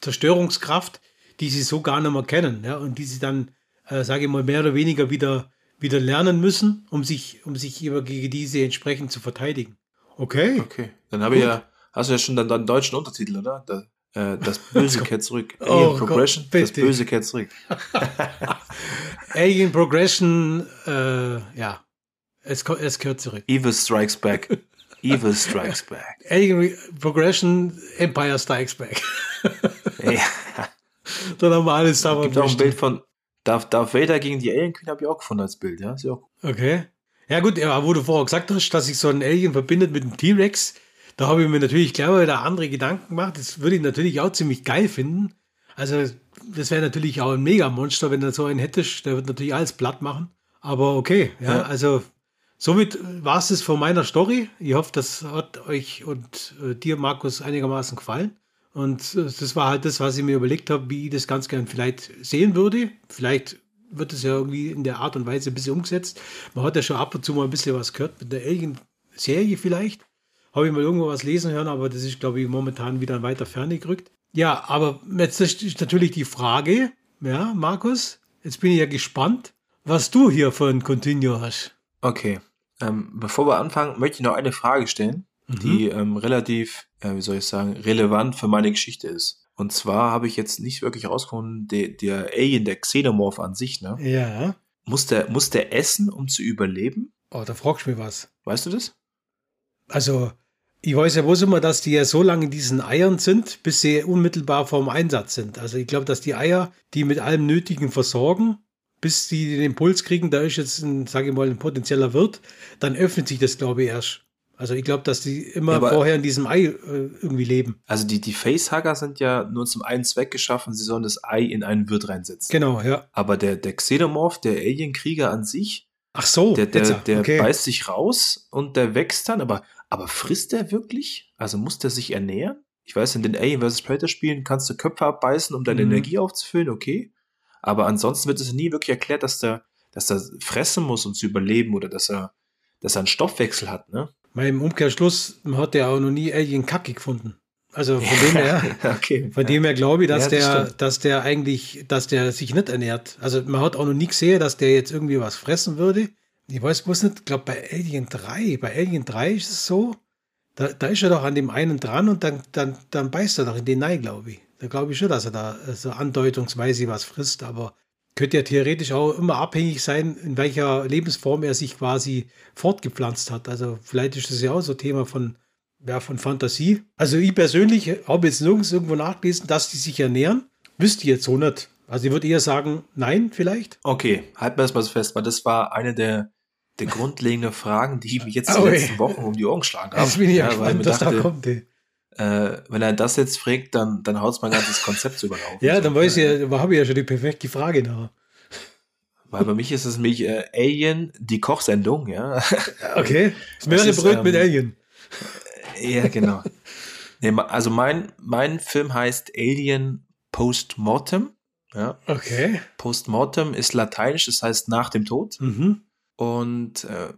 Zerstörungskraft, die sie so gar nicht mehr kennen, ja, und die sie dann, äh, sage ich mal, mehr oder weniger wieder, wieder lernen müssen, um sich, um sich gegen diese entsprechend zu verteidigen. Okay. Okay. Dann habe ich ja, hast du ja schon dann einen deutschen Untertitel, oder? Da, äh, das Böse kehrt zurück. Oh Alien oh Progression, Gott, das Böse kehrt zurück. Alien Progression, äh, ja. Es, es kehrt zurück. Evil Strikes Back. Evil Strikes Back. Alien Progression, Empire Strikes Back. ja. Dann haben wir alles da. Gibt auch ein Bild von Darth, Darth Vader gegen die Alien Queen, habe ich auch gefunden als Bild, ja. Ist ja auch okay. Ja, gut, ja, wo du vorher gesagt hast, dass sich so ein Alien verbindet mit einem T-Rex, da habe ich mir natürlich gleich mal wieder andere Gedanken gemacht. Das würde ich natürlich auch ziemlich geil finden. Also, das wäre natürlich auch ein Mega-Monster, wenn du so einen hättest. Der wird natürlich alles platt machen. Aber okay, ja, ja. also somit war es das von meiner Story. Ich hoffe, das hat euch und äh, dir, Markus, einigermaßen gefallen. Und das war halt das, was ich mir überlegt habe, wie ich das ganz gern vielleicht sehen würde. Vielleicht wird es ja irgendwie in der Art und Weise ein bisschen umgesetzt. Man hat ja schon ab und zu mal ein bisschen was gehört mit der Alien-Serie vielleicht. Habe ich mal irgendwo was lesen hören, aber das ist, glaube ich, momentan wieder in weiter Ferne gerückt. Ja, aber jetzt ist natürlich die Frage, ja, Markus, jetzt bin ich ja gespannt, was du hier für ein Continuo hast. Okay. Ähm, bevor wir anfangen, möchte ich noch eine Frage stellen mhm. die ähm, relativ, äh, wie soll ich sagen, relevant für meine Geschichte ist. Und zwar habe ich jetzt nicht wirklich herausgefunden, der, der Alien, der Xenomorph an sich, ne? Ja. Muss der, muss der essen, um zu überleben? Oh, da fragst du mich was. Weißt du das? Also, ich weiß ja bloß immer, dass die ja so lange in diesen Eiern sind, bis sie unmittelbar vorm Einsatz sind. Also ich glaube, dass die Eier die mit allem Nötigen versorgen, bis sie den Impuls kriegen, da ist jetzt ein, sage ich mal, ein potenzieller Wirt, dann öffnet sich das, glaube ich, erst. Also ich glaube, dass die immer ja, vorher in diesem Ei äh, irgendwie leben. Also die, die Facehugger sind ja nur zum einen Zweck geschaffen, sie sollen das Ei in einen Wirt reinsetzen. Genau, ja. Aber der, der Xenomorph, der Alienkrieger an sich, Ach so, der, der, der okay. beißt sich raus und der wächst dann, aber, aber frisst der wirklich? Also muss der sich ernähren? Ich weiß, in den Alien vs. Predator Spielen kannst du Köpfe abbeißen, um deine mhm. Energie aufzufüllen, okay. Aber ansonsten wird es nie wirklich erklärt, dass der, dass der fressen muss, um zu überleben oder dass er, dass er einen Stoffwechsel hat, ne? Weil im Umkehrschluss hat er auch noch nie Alien Kacke gefunden. Also von dem her, okay. von dem her glaube ich, dass ja, das der, stimmt. dass der eigentlich, dass der sich nicht ernährt. Also man hat auch noch nie gesehen, dass der jetzt irgendwie was fressen würde. Ich weiß bloß nicht, ich glaube bei Alien 3, bei Alien 3 ist es so, da, da ist er doch an dem einen dran und dann, dann, dann beißt er doch in den Nein, glaube ich. Da glaube ich schon, dass er da so andeutungsweise was frisst, aber könnte ja theoretisch auch immer abhängig sein, in welcher Lebensform er sich quasi fortgepflanzt hat. Also vielleicht ist das ja auch so Thema von, ja, von Fantasie. Also ich persönlich habe jetzt nirgends irgendwo nachgelesen, dass die sich ernähren. Wüsste ich jetzt so nicht. Also ich würde eher sagen, nein, vielleicht. Okay, halten wir das mal so fest, weil das war eine der, der grundlegenden Fragen, die ich mich jetzt in den letzten Wochen um die Ohren geschlagen habe. Jetzt bin ich ja, gespannt, was da kommt. Ey äh, wenn er das jetzt fragt, dann, dann haut es mein ganzes Konzept zu überlaufen. ja, dann weiß ich ja, da habe ich ja schon die perfekte Frage nach. Weil bei mich ist es nämlich äh, Alien, die Kochsendung, ja. Okay, das mehrere Brot ähm, mit Alien. Ja, genau. nee, also mein, mein Film heißt Alien Postmortem. Ja. Okay. Postmortem ist lateinisch, das heißt nach dem Tod. Mhm. Und äh,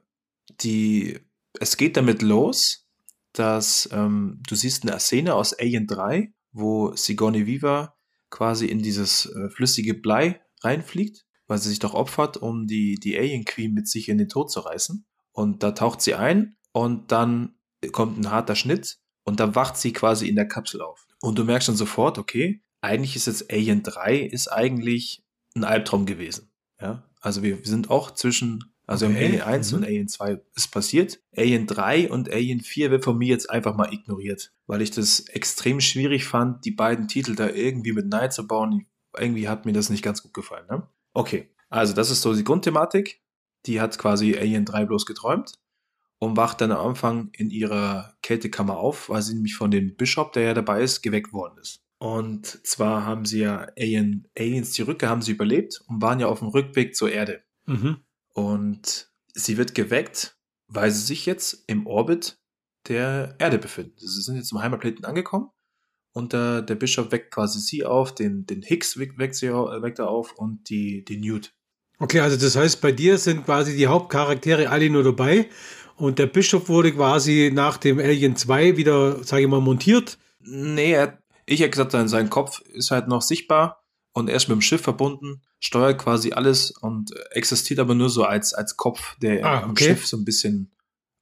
die, es geht damit los, dass ähm, du siehst eine Szene aus Alien 3, wo Sigourney Viva quasi in dieses äh, flüssige Blei reinfliegt, weil sie sich doch opfert, um die, die Alien Queen mit sich in den Tod zu reißen. Und da taucht sie ein und dann kommt ein harter Schnitt und da wacht sie quasi in der Kapsel auf. Und du merkst dann sofort, okay, eigentlich ist jetzt Alien 3 ist eigentlich ein Albtraum gewesen. Ja, also wir, wir sind auch zwischen, also okay. im Alien 1 mhm. und Alien 2 ist passiert. Alien 3 und Alien 4 wird von mir jetzt einfach mal ignoriert, weil ich das extrem schwierig fand, die beiden Titel da irgendwie mit Night zu bauen. Irgendwie hat mir das nicht ganz gut gefallen. Ne? Okay, also das ist so die Grundthematik. Die hat quasi Alien 3 bloß geträumt und wacht dann am Anfang in ihrer Kältekammer auf, weil sie nämlich von dem Bishop, der ja dabei ist, geweckt worden ist. Und zwar haben sie ja Alien, Aliens, die Rückkehr haben sie überlebt und waren ja auf dem Rückweg zur Erde. Mhm. Und sie wird geweckt, weil sie sich jetzt im Orbit der Erde befinden. Sie sind jetzt im Heimatplaneten angekommen und der, der Bischof weckt quasi sie auf, den, den Higgs weckt, sie, weckt er auf und die, die Newt. Okay, also das heißt, bei dir sind quasi die Hauptcharaktere alle nur dabei und der Bischof wurde quasi nach dem Alien 2 wieder, sage ich mal, montiert. Nee, er, ich hätte gesagt, sein Kopf ist halt noch sichtbar und er ist mit dem Schiff verbunden, steuert quasi alles und existiert aber nur so als, als Kopf, der ah, okay. am Schiff so ein bisschen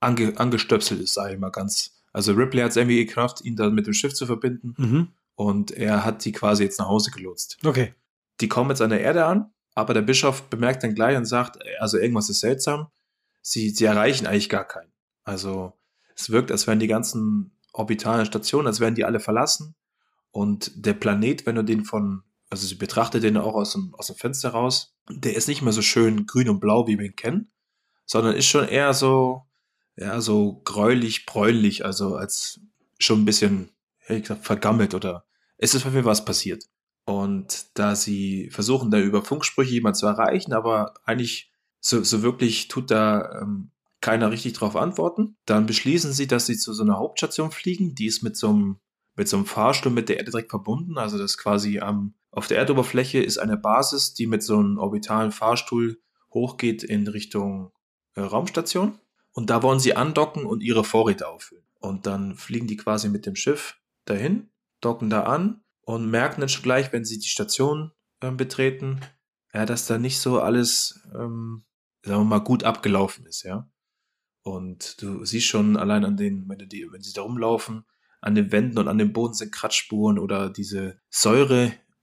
ange, angestöpselt ist, sage ich mal ganz. Also Ripley hat es irgendwie gekraft, ihn dann mit dem Schiff zu verbinden mhm. und er hat die quasi jetzt nach Hause gelotst. Okay. Die kommen jetzt an der Erde an, aber der Bischof bemerkt dann gleich und sagt, also irgendwas ist seltsam. Sie, sie erreichen eigentlich gar keinen. Also es wirkt, als wären die ganzen orbitalen Stationen, als wären die alle verlassen. Und der Planet, wenn du den von, also sie betrachtet den auch aus dem, aus dem Fenster raus, der ist nicht mehr so schön grün und blau, wie wir ihn kennen, sondern ist schon eher so, ja, so gräulich, bräunlich, also als schon ein bisschen, hätte ich gesagt, vergammelt oder es ist für mich was passiert. Und da sie versuchen, da über Funksprüche jemand zu erreichen, aber eigentlich so, so wirklich tut da ähm, keiner richtig drauf antworten, dann beschließen sie, dass sie zu so einer Hauptstation fliegen, die ist mit so einem mit so einem Fahrstuhl mit der Erde direkt verbunden. Also das quasi am, auf der Erdoberfläche ist eine Basis, die mit so einem orbitalen Fahrstuhl hochgeht in Richtung äh, Raumstation. Und da wollen sie andocken und ihre Vorräte auffüllen. Und dann fliegen die quasi mit dem Schiff dahin, docken da an und merken dann schon gleich, wenn sie die Station äh, betreten, ja, dass da nicht so alles, ähm, sagen wir mal, gut abgelaufen ist, ja. Und du siehst schon allein an den, wenn, die, wenn sie da rumlaufen, an den Wänden und an dem Boden sind Kratzspuren oder diese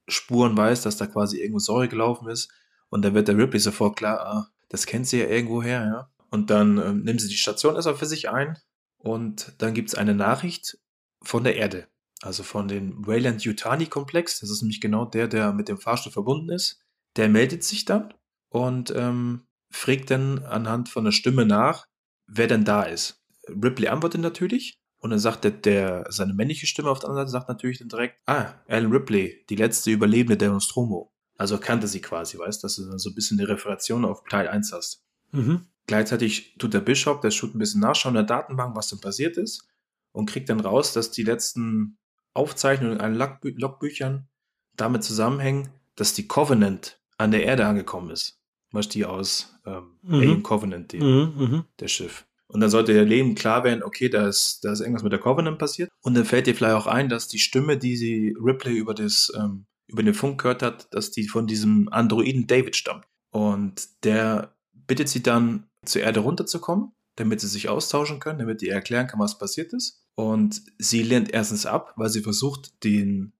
Säurespuren weiß, dass da quasi irgendwo Säure gelaufen ist. Und dann wird der Ripley sofort klar, ah, das kennt sie ja irgendwo her, ja. Und dann ähm, nimmt sie die Station erstmal für sich ein und dann gibt es eine Nachricht von der Erde. Also von dem Wayland-Yutani-Komplex. Das ist nämlich genau der, der mit dem Fahrstuhl verbunden ist. Der meldet sich dann und ähm, fragt dann anhand von der Stimme nach, wer denn da ist. Ripley antwortet natürlich und dann sagt der, der, seine männliche Stimme auf der anderen Seite sagt natürlich dann direkt, ah, Alan Ripley, die letzte Überlebende der Nostromo. Also kannte sie quasi, weißt, dass du dann so ein bisschen eine Referation auf Teil 1 hast. Mhm. Gleichzeitig tut der Bischof, der tut ein bisschen nachschauen in der Datenbank, was denn passiert ist und kriegt dann raus, dass die letzten Aufzeichnungen in allen Logbü Logbüchern damit zusammenhängen, dass die Covenant an der Erde angekommen ist. Was die aus ähm, mhm. Alien Covenant, dem, mhm, mhm. der Schiff. Und dann sollte der Leben klar werden, okay, da ist, da ist irgendwas mit der Covenant passiert. Und dann fällt dir vielleicht auch ein, dass die Stimme, die sie Ripley über das, ähm, über den Funk gehört hat, dass die von diesem Androiden David stammt. Und der bittet sie dann, zur Erde runterzukommen, damit sie sich austauschen können, damit die erklären kann, was passiert ist. Und sie lehnt erstens ab, weil sie versucht, den,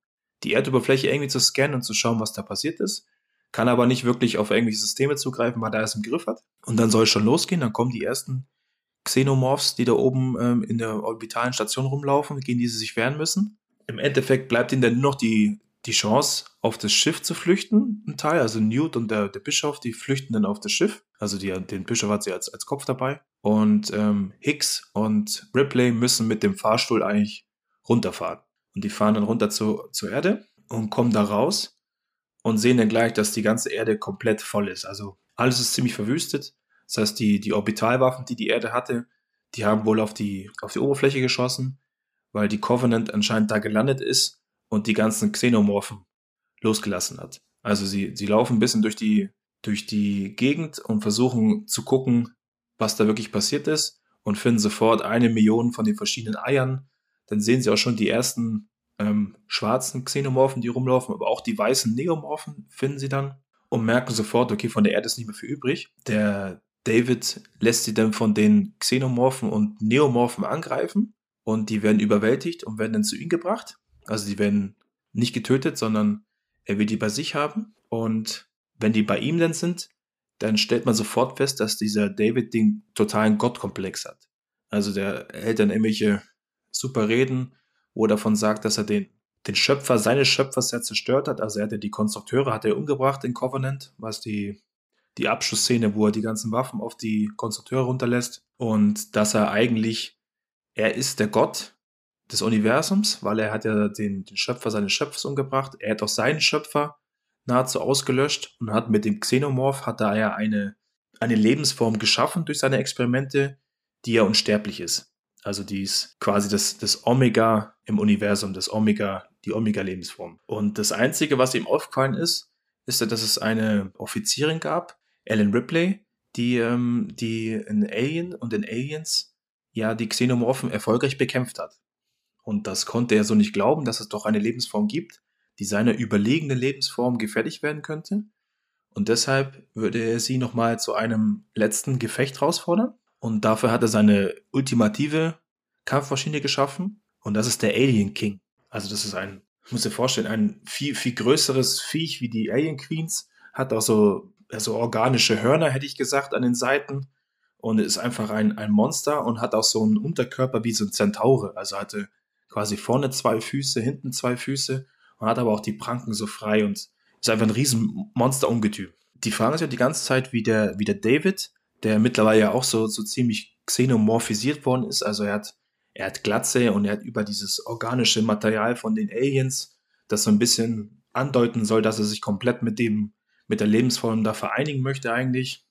die Erdoberfläche irgendwie zu scannen und zu schauen, was da passiert ist. Kann aber nicht wirklich auf irgendwelche Systeme zugreifen, weil er es im Griff hat. Und dann soll es schon losgehen, dann kommen die ersten Xenomorphs, die da oben ähm, in der orbitalen Station rumlaufen, gegen die sie sich wehren müssen. Im Endeffekt bleibt ihnen dann nur noch die, die Chance, auf das Schiff zu flüchten, ein Teil. Also Newt und der, der Bischof, die flüchten dann auf das Schiff. Also die, den Bischof hat sie als, als Kopf dabei. Und ähm, Hicks und Ripley müssen mit dem Fahrstuhl eigentlich runterfahren. Und die fahren dann runter zu, zur Erde und kommen da raus und sehen dann gleich, dass die ganze Erde komplett voll ist. Also alles ist ziemlich verwüstet. Das heißt, die, die Orbitalwaffen, die die Erde hatte, die haben wohl auf die, auf die Oberfläche geschossen, weil die Covenant anscheinend da gelandet ist und die ganzen Xenomorphen losgelassen hat. Also sie, sie laufen ein bisschen durch die, durch die Gegend und versuchen zu gucken, was da wirklich passiert ist und finden sofort eine Million von den verschiedenen Eiern. Dann sehen sie auch schon die ersten ähm, schwarzen Xenomorphen, die rumlaufen, aber auch die weißen Neomorphen finden sie dann und merken sofort, okay, von der Erde ist nicht mehr viel übrig. Der David lässt sie dann von den Xenomorphen und Neomorphen angreifen und die werden überwältigt und werden dann zu ihm gebracht. Also die werden nicht getötet, sondern er will die bei sich haben. Und wenn die bei ihm dann sind, dann stellt man sofort fest, dass dieser David den totalen Gottkomplex hat. Also der hält dann irgendwelche super Reden, wo er davon sagt, dass er den, den Schöpfer seines Schöpfers ja zerstört hat. Also er hat ja die Konstrukteure, hat er umgebracht in Covenant, was die, die Abschussszene, wo er die ganzen Waffen auf die Konstrukteure runterlässt. Und dass er eigentlich, er ist der Gott des Universums, weil er hat ja den, den Schöpfer seines Schöpfers umgebracht. Er hat auch seinen Schöpfer nahezu ausgelöscht und hat mit dem Xenomorph hat er ja eine, eine Lebensform geschaffen durch seine Experimente, die ja unsterblich ist. Also die ist quasi das, das Omega im Universum, das Omega, die Omega-Lebensform. Und das Einzige, was ihm aufgefallen ist, ist, dass es eine Offizierin gab, Ellen Ripley, die, ähm, die in Alien und in Aliens ja die Xenomorphen erfolgreich bekämpft hat. Und das konnte er so nicht glauben, dass es doch eine Lebensform gibt, die seiner überlegenen Lebensform gefährlich werden könnte. Und deshalb würde er sie nochmal zu einem letzten Gefecht herausfordern. Und dafür hat er seine ultimative Kampfmaschine geschaffen. Und das ist der Alien King. Also das ist ein, ich muss dir vorstellen, ein viel, viel größeres Viech wie die Alien Queens. Hat auch so, so organische Hörner, hätte ich gesagt, an den Seiten. Und ist einfach ein, ein Monster und hat auch so einen Unterkörper wie so ein Zentaure. Also hatte quasi vorne zwei Füße, hinten zwei Füße man hat aber auch die Pranken so frei und ist einfach ein riesen Monster-Ungetüm. Die fragen sich ja die ganze Zeit, wie der, wie der David, der mittlerweile ja auch so, so ziemlich xenomorphisiert worden ist, also er hat, er hat Glatze und er hat über dieses organische Material von den Aliens, das so ein bisschen andeuten soll, dass er sich komplett mit dem, mit der Lebensform da vereinigen möchte eigentlich.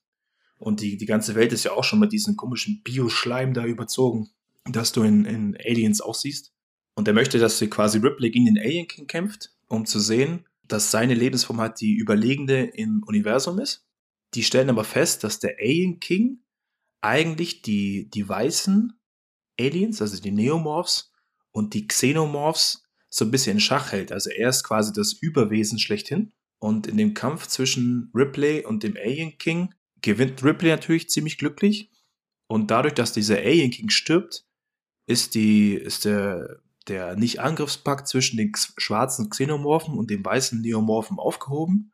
Und die, die ganze Welt ist ja auch schon mit diesem komischen Bioschleim da überzogen, das du in, in Aliens auch siehst. Und er möchte, dass sie quasi Ripley gegen den Alien King kämpft, um zu sehen, dass seine Lebensform halt die überlegende im Universum ist. Die stellen aber fest, dass der Alien King eigentlich die, die weißen Aliens, also die Neomorphs und die Xenomorphs so ein bisschen in Schach hält. Also er ist quasi das Überwesen schlechthin. Und in dem Kampf zwischen Ripley und dem Alien King gewinnt Ripley natürlich ziemlich glücklich. Und dadurch, dass dieser Alien King stirbt, ist die, ist der der Nicht-Angriffspakt zwischen den schwarzen Xenomorphen und den weißen Neomorphen aufgehoben.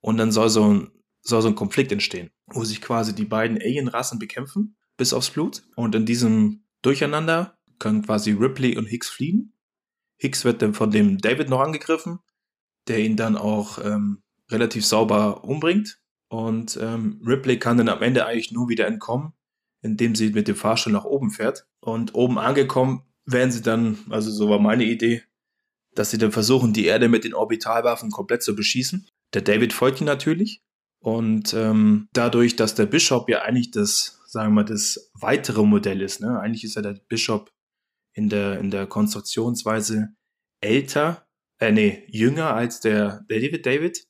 Und dann soll so ein, soll so ein Konflikt entstehen, wo sich quasi die beiden Alien-Rassen bekämpfen, bis aufs Blut. Und in diesem Durcheinander können quasi Ripley und Hicks fliehen. Hicks wird dann von dem David noch angegriffen, der ihn dann auch ähm, relativ sauber umbringt. Und ähm, Ripley kann dann am Ende eigentlich nur wieder entkommen, indem sie mit dem Fahrstuhl nach oben fährt. Und oben angekommen werden sie dann, also so war meine Idee, dass sie dann versuchen, die Erde mit den Orbitalwaffen komplett zu beschießen. Der David folgt ihnen natürlich. Und ähm, dadurch, dass der Bishop ja eigentlich das, sagen wir mal, das weitere Modell ist, ne? eigentlich ist ja der Bishop in der, in der Konstruktionsweise älter, äh, nee, jünger als der, David David,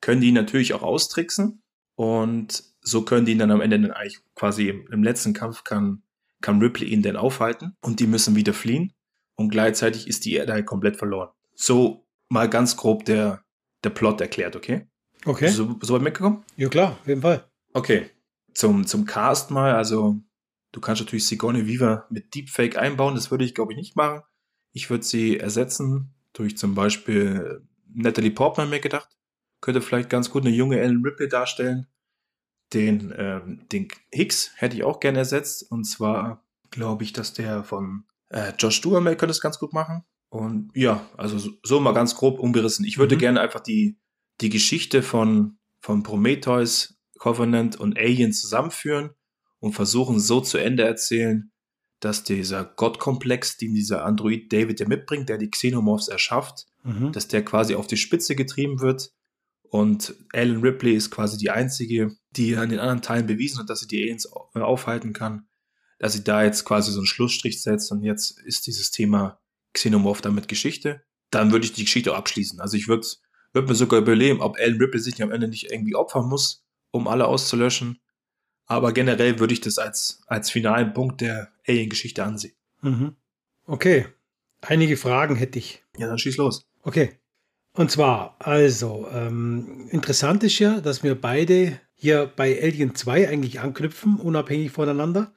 können die ihn natürlich auch austricksen. Und so können die ihn dann am Ende dann eigentlich quasi im, im letzten Kampf kann kann Ripley ihn denn aufhalten und die müssen wieder fliehen und gleichzeitig ist die Erde halt komplett verloren. So mal ganz grob der, der Plot erklärt, okay? Okay. So, so weit mitgekommen? Ja klar, auf jeden Fall. Okay. Zum, zum Cast mal, also du kannst natürlich Sigourney Weaver mit Deepfake einbauen, das würde ich glaube ich nicht machen. Ich würde sie ersetzen durch zum Beispiel Natalie Portman mir gedacht. Könnte vielleicht ganz gut eine junge Ellen Ripley darstellen. Den, ähm, den Hicks hätte ich auch gerne ersetzt. Und zwar glaube ich, dass der von äh, Josh Duhamel könnte es ganz gut machen. Und ja, also so, so mal ganz grob umgerissen. Ich würde mhm. gerne einfach die, die Geschichte von, von Prometheus, Covenant und Alien zusammenführen und versuchen so zu Ende erzählen, dass dieser Gottkomplex, den dieser Android David ja mitbringt, der die Xenomorphs erschafft, mhm. dass der quasi auf die Spitze getrieben wird und Alan Ripley ist quasi die einzige, die an den anderen Teilen bewiesen hat, dass sie die Aliens aufhalten kann, dass sie da jetzt quasi so einen Schlussstrich setzt und jetzt ist dieses Thema Xenomorph damit Geschichte. Dann würde ich die Geschichte auch abschließen. Also ich würde Wird mir sogar überlegen, ob Alan Ripley sich am Ende nicht irgendwie opfern muss, um alle auszulöschen. Aber generell würde ich das als, als finalen Punkt der Alien-Geschichte ansehen. Mhm. Okay. Einige Fragen hätte ich. Ja, dann schieß los. Okay. Und zwar, also, ähm, interessant ist ja, dass wir beide hier bei Alien 2 eigentlich anknüpfen, unabhängig voneinander.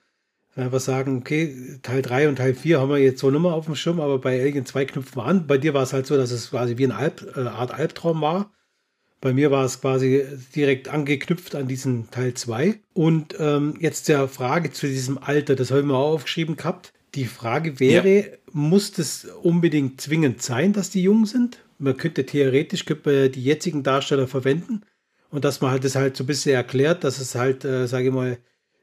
Einfach sagen, okay, Teil 3 und Teil 4 haben wir jetzt so Nummer auf dem Schirm, aber bei Alien 2 knüpfen wir an. Bei dir war es halt so, dass es quasi wie eine Alp, äh, Art Albtraum war. Bei mir war es quasi direkt angeknüpft an diesen Teil 2. Und ähm, jetzt der Frage zu diesem Alter, das habe ich mir auch aufgeschrieben gehabt. Die Frage wäre, ja. muss das unbedingt zwingend sein, dass die jung sind? Man könnte theoretisch könnte die jetzigen Darsteller verwenden und dass man halt das halt so ein bisschen erklärt, dass es halt, äh, sage ich mal,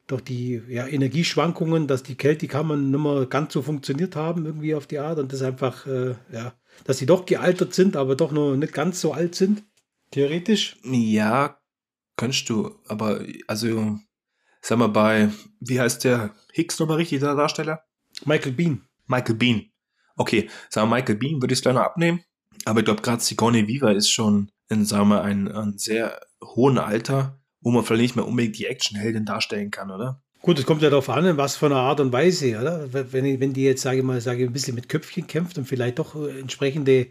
doch die ja, Energieschwankungen, dass die Kältekammern nicht mehr ganz so funktioniert haben, irgendwie auf die Art und das einfach, äh, ja, dass sie doch gealtert sind, aber doch noch nicht ganz so alt sind, theoretisch. Ja, könntest du, aber also, sag mal, bei, wie heißt der Hicks nochmal richtig, der Darsteller? Michael Bean. Michael Bean. Okay, sagen wir Michael Bean würde ich es gleich noch abnehmen. Aber ich glaube, gerade Sigourney Viva ist schon in, sagen wir, ein, ein sehr hohen Alter, wo man vielleicht nicht mehr unbedingt die Actionheldin darstellen kann, oder? Gut, es kommt ja darauf an, in was für einer Art und Weise, oder? Wenn, wenn die jetzt, sage ich mal, sage ein bisschen mit Köpfchen kämpft und vielleicht doch äh, entsprechende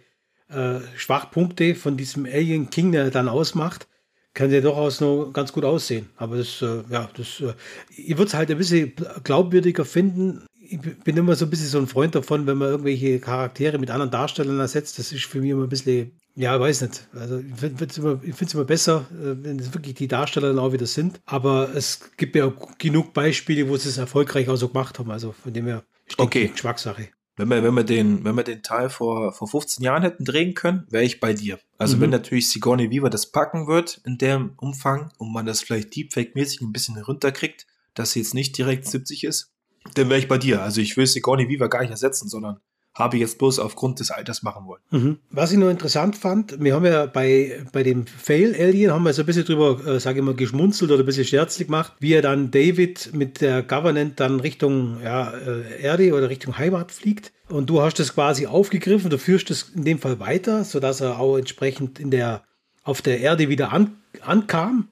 äh, Schwachpunkte von diesem Alien King dann ausmacht, kann der durchaus noch ganz gut aussehen. Aber das, äh, ja, das, äh, ich würde es halt ein bisschen glaubwürdiger finden, ich bin immer so ein bisschen so ein Freund davon, wenn man irgendwelche Charaktere mit anderen Darstellern ersetzt. Das ist für mich immer ein bisschen, ja, weiß nicht. Also ich finde es immer, immer besser, äh, wenn es wirklich die Darsteller dann auch wieder sind. Aber es gibt ja genug Beispiele, wo sie es erfolgreich auch so gemacht haben. Also von dem her, okay. Geschmackssache. Wenn wir, wenn wir, den, wenn wir den Teil vor, vor 15 Jahren hätten drehen können, wäre ich bei dir. Also mhm. wenn natürlich Sigourney Weaver das packen wird in dem Umfang und man das vielleicht Deepfake-mäßig ein bisschen runterkriegt, dass sie jetzt nicht direkt 70 ist, dann wäre ich bei dir. Also ich will Sigourney Weaver gar nicht ersetzen, sondern habe ich jetzt bloß aufgrund des Alters machen wollen. Mhm. Was ich nur interessant fand, wir haben ja bei, bei dem Fail Alien, haben wir so ein bisschen drüber, äh, sage ich mal, geschmunzelt oder ein bisschen scherzlich gemacht, wie er dann David mit der Governant dann Richtung ja, äh, Erde oder Richtung Heimat fliegt. Und du hast das quasi aufgegriffen, du führst es in dem Fall weiter, sodass er auch entsprechend in der, auf der Erde wieder an, ankam.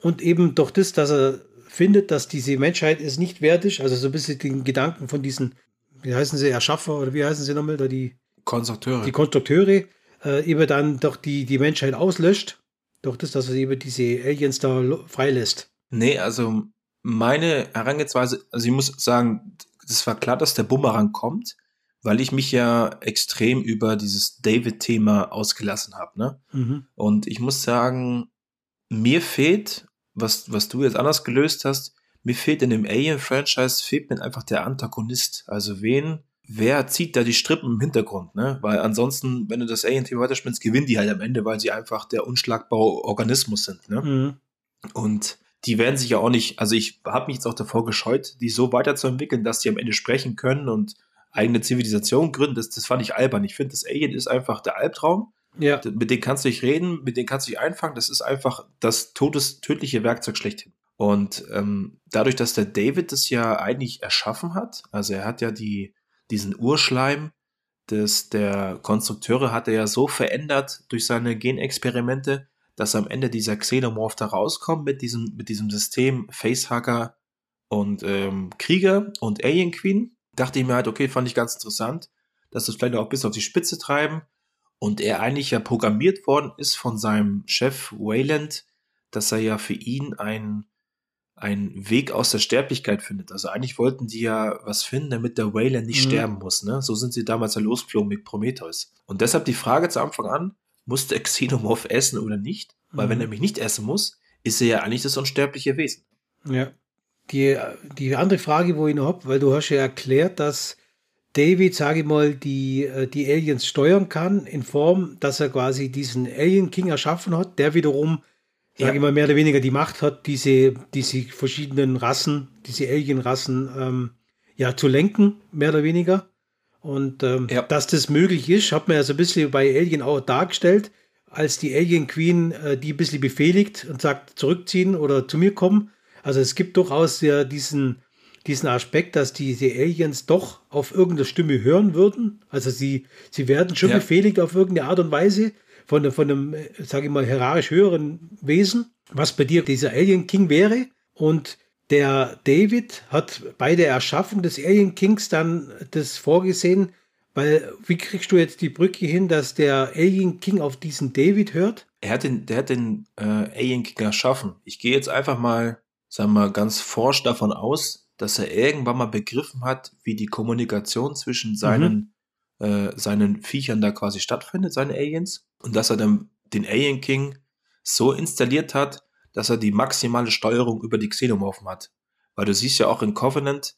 Und eben durch das, dass er findet, dass diese Menschheit es nicht wert ist, also so ein bisschen den Gedanken von diesen, wie heißen sie, Erschaffer oder wie heißen sie nochmal, da die Konstrukteure, die Konstrukteure äh, eben dann doch die, die Menschheit auslöscht, durch das, dass er eben diese Aliens da freilässt. Nee, also meine Herangehensweise, also ich muss sagen, es war klar, dass der Bumerang kommt, weil ich mich ja extrem über dieses David-Thema ausgelassen habe. Ne? Mhm. Und ich muss sagen, mir fehlt was, was du jetzt anders gelöst hast, mir fehlt in dem Alien-Franchise, fehlt mir einfach der Antagonist. Also wen, wer zieht da die Strippen im Hintergrund, ne? Weil ansonsten, wenn du das Alien-Thema weiterspielst, gewinnen die halt am Ende, weil sie einfach der unschlagbare Organismus sind, ne? Mhm. Und die werden sich ja auch nicht, also ich habe mich jetzt auch davor gescheut, die so weiterzuentwickeln, dass die am Ende sprechen können und eigene Zivilisation gründen. Das, das fand ich albern. Ich finde, das Alien ist einfach der Albtraum ja. Mit denen kannst du nicht reden, mit denen kannst du dich einfangen. Das ist einfach das todes, tödliche Werkzeug schlechthin. Und ähm, dadurch, dass der David das ja eigentlich erschaffen hat, also er hat ja die, diesen Urschleim des, der Konstrukteure hat er ja so verändert durch seine Genexperimente, dass am Ende dieser Xenomorph da rauskommt mit diesem, mit diesem System Facehugger und ähm, Krieger und Alien Queen. Dachte ich mir halt, okay, fand ich ganz interessant, dass das vielleicht auch bis auf die Spitze treiben und er eigentlich ja programmiert worden ist von seinem Chef Wayland, dass er ja für ihn ein einen Weg aus der Sterblichkeit findet. Also eigentlich wollten die ja was finden, damit der Wayland nicht mhm. sterben muss. Ne? So sind sie damals ja losgeflogen mit Prometheus. Und deshalb die Frage zu Anfang an, muss der Xenomorph essen oder nicht? Weil mhm. wenn er mich nicht essen muss, ist er ja eigentlich das unsterbliche Wesen. Ja. Die, die andere Frage, wo ich noch habe, weil du hast ja erklärt, dass David, sage ich mal, die, äh, die Aliens steuern kann, in Form, dass er quasi diesen Alien King erschaffen hat, der wiederum, ja. ich mal, mehr oder weniger die Macht hat, diese, diese verschiedenen Rassen, diese Alien-Rassen, ähm, ja, zu lenken, mehr oder weniger. Und ähm, ja. dass das möglich ist, hat man ja so ein bisschen bei Alien auch dargestellt, als die Alien Queen äh, die ein bisschen befehligt und sagt, zurückziehen oder zu mir kommen. Also es gibt durchaus ja diesen, diesen Aspekt, dass diese Aliens doch auf irgendeine Stimme hören würden. Also sie, sie werden schon ja. befehligt auf irgendeine Art und Weise von, von einem, sage ich mal, hierarchisch höheren Wesen, was bei dir dieser Alien King wäre. Und der David hat bei der Erschaffung des Alien Kings dann das vorgesehen, weil wie kriegst du jetzt die Brücke hin, dass der Alien King auf diesen David hört? Er hat den, der hat den äh, Alien King erschaffen. Ich gehe jetzt einfach mal, sagen wir mal, ganz forsch davon aus, dass er irgendwann mal begriffen hat, wie die Kommunikation zwischen seinen, mhm. äh, seinen Viechern da quasi stattfindet, seine Aliens. Und dass er dann den Alien King so installiert hat, dass er die maximale Steuerung über die Xenomorphen hat. Weil du siehst ja auch in Covenant,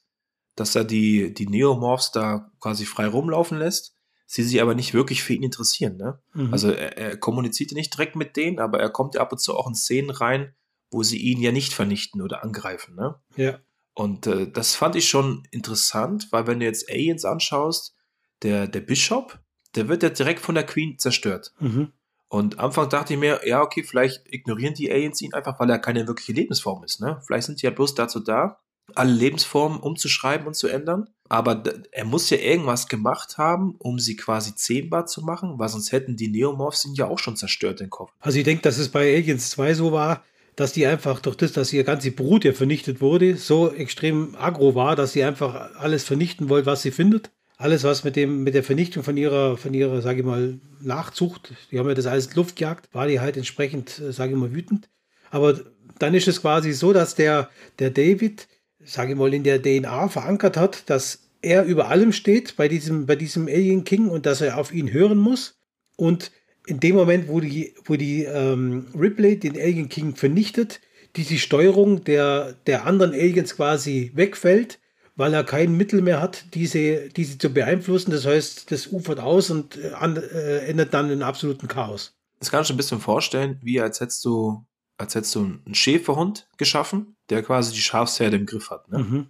dass er die, die Neomorphs da quasi frei rumlaufen lässt, sie sich aber nicht wirklich für ihn interessieren. Ne? Mhm. Also er, er kommuniziert nicht direkt mit denen, aber er kommt ja ab und zu auch in Szenen rein, wo sie ihn ja nicht vernichten oder angreifen. Ne? Ja. Und äh, das fand ich schon interessant, weil wenn du jetzt Aliens anschaust, der, der Bishop, der wird ja direkt von der Queen zerstört. Mhm. Und am Anfang dachte ich mir, ja, okay, vielleicht ignorieren die Aliens ihn einfach, weil er keine wirkliche Lebensform ist. Ne? Vielleicht sind die ja bloß dazu da, alle Lebensformen umzuschreiben und zu ändern. Aber er muss ja irgendwas gemacht haben, um sie quasi zähmbar zu machen, weil sonst hätten die Neomorphs ihn ja auch schon zerstört, den Kopf. Also ich denke, dass es bei Aliens 2 so war, dass die einfach durch das, dass ihr ganze Brut ja vernichtet wurde, so extrem aggro war, dass sie einfach alles vernichten wollte, was sie findet alles, was mit dem, mit der Vernichtung von ihrer, von ihrer, sage ich mal, Nachzucht, die haben ja das alles in Luft gejagt, war die halt entsprechend, äh, sage ich mal, wütend. Aber dann ist es quasi so, dass der, der David, sage ich mal, in der DNA verankert hat, dass er über allem steht bei diesem, bei diesem Alien King und dass er auf ihn hören muss. Und in dem Moment, wo die, wo die ähm, Ripley den Alien King vernichtet, diese Steuerung der, der anderen Aliens quasi wegfällt, weil er kein Mittel mehr hat, diese, diese zu beeinflussen. Das heißt, das ufert aus und äh, äh, endet dann in absoluten Chaos. Das kannst du ein bisschen vorstellen, wie als hättest du, als hättest du einen Schäferhund geschaffen, der quasi die Schafsherde im Griff hat. Ne? Mhm,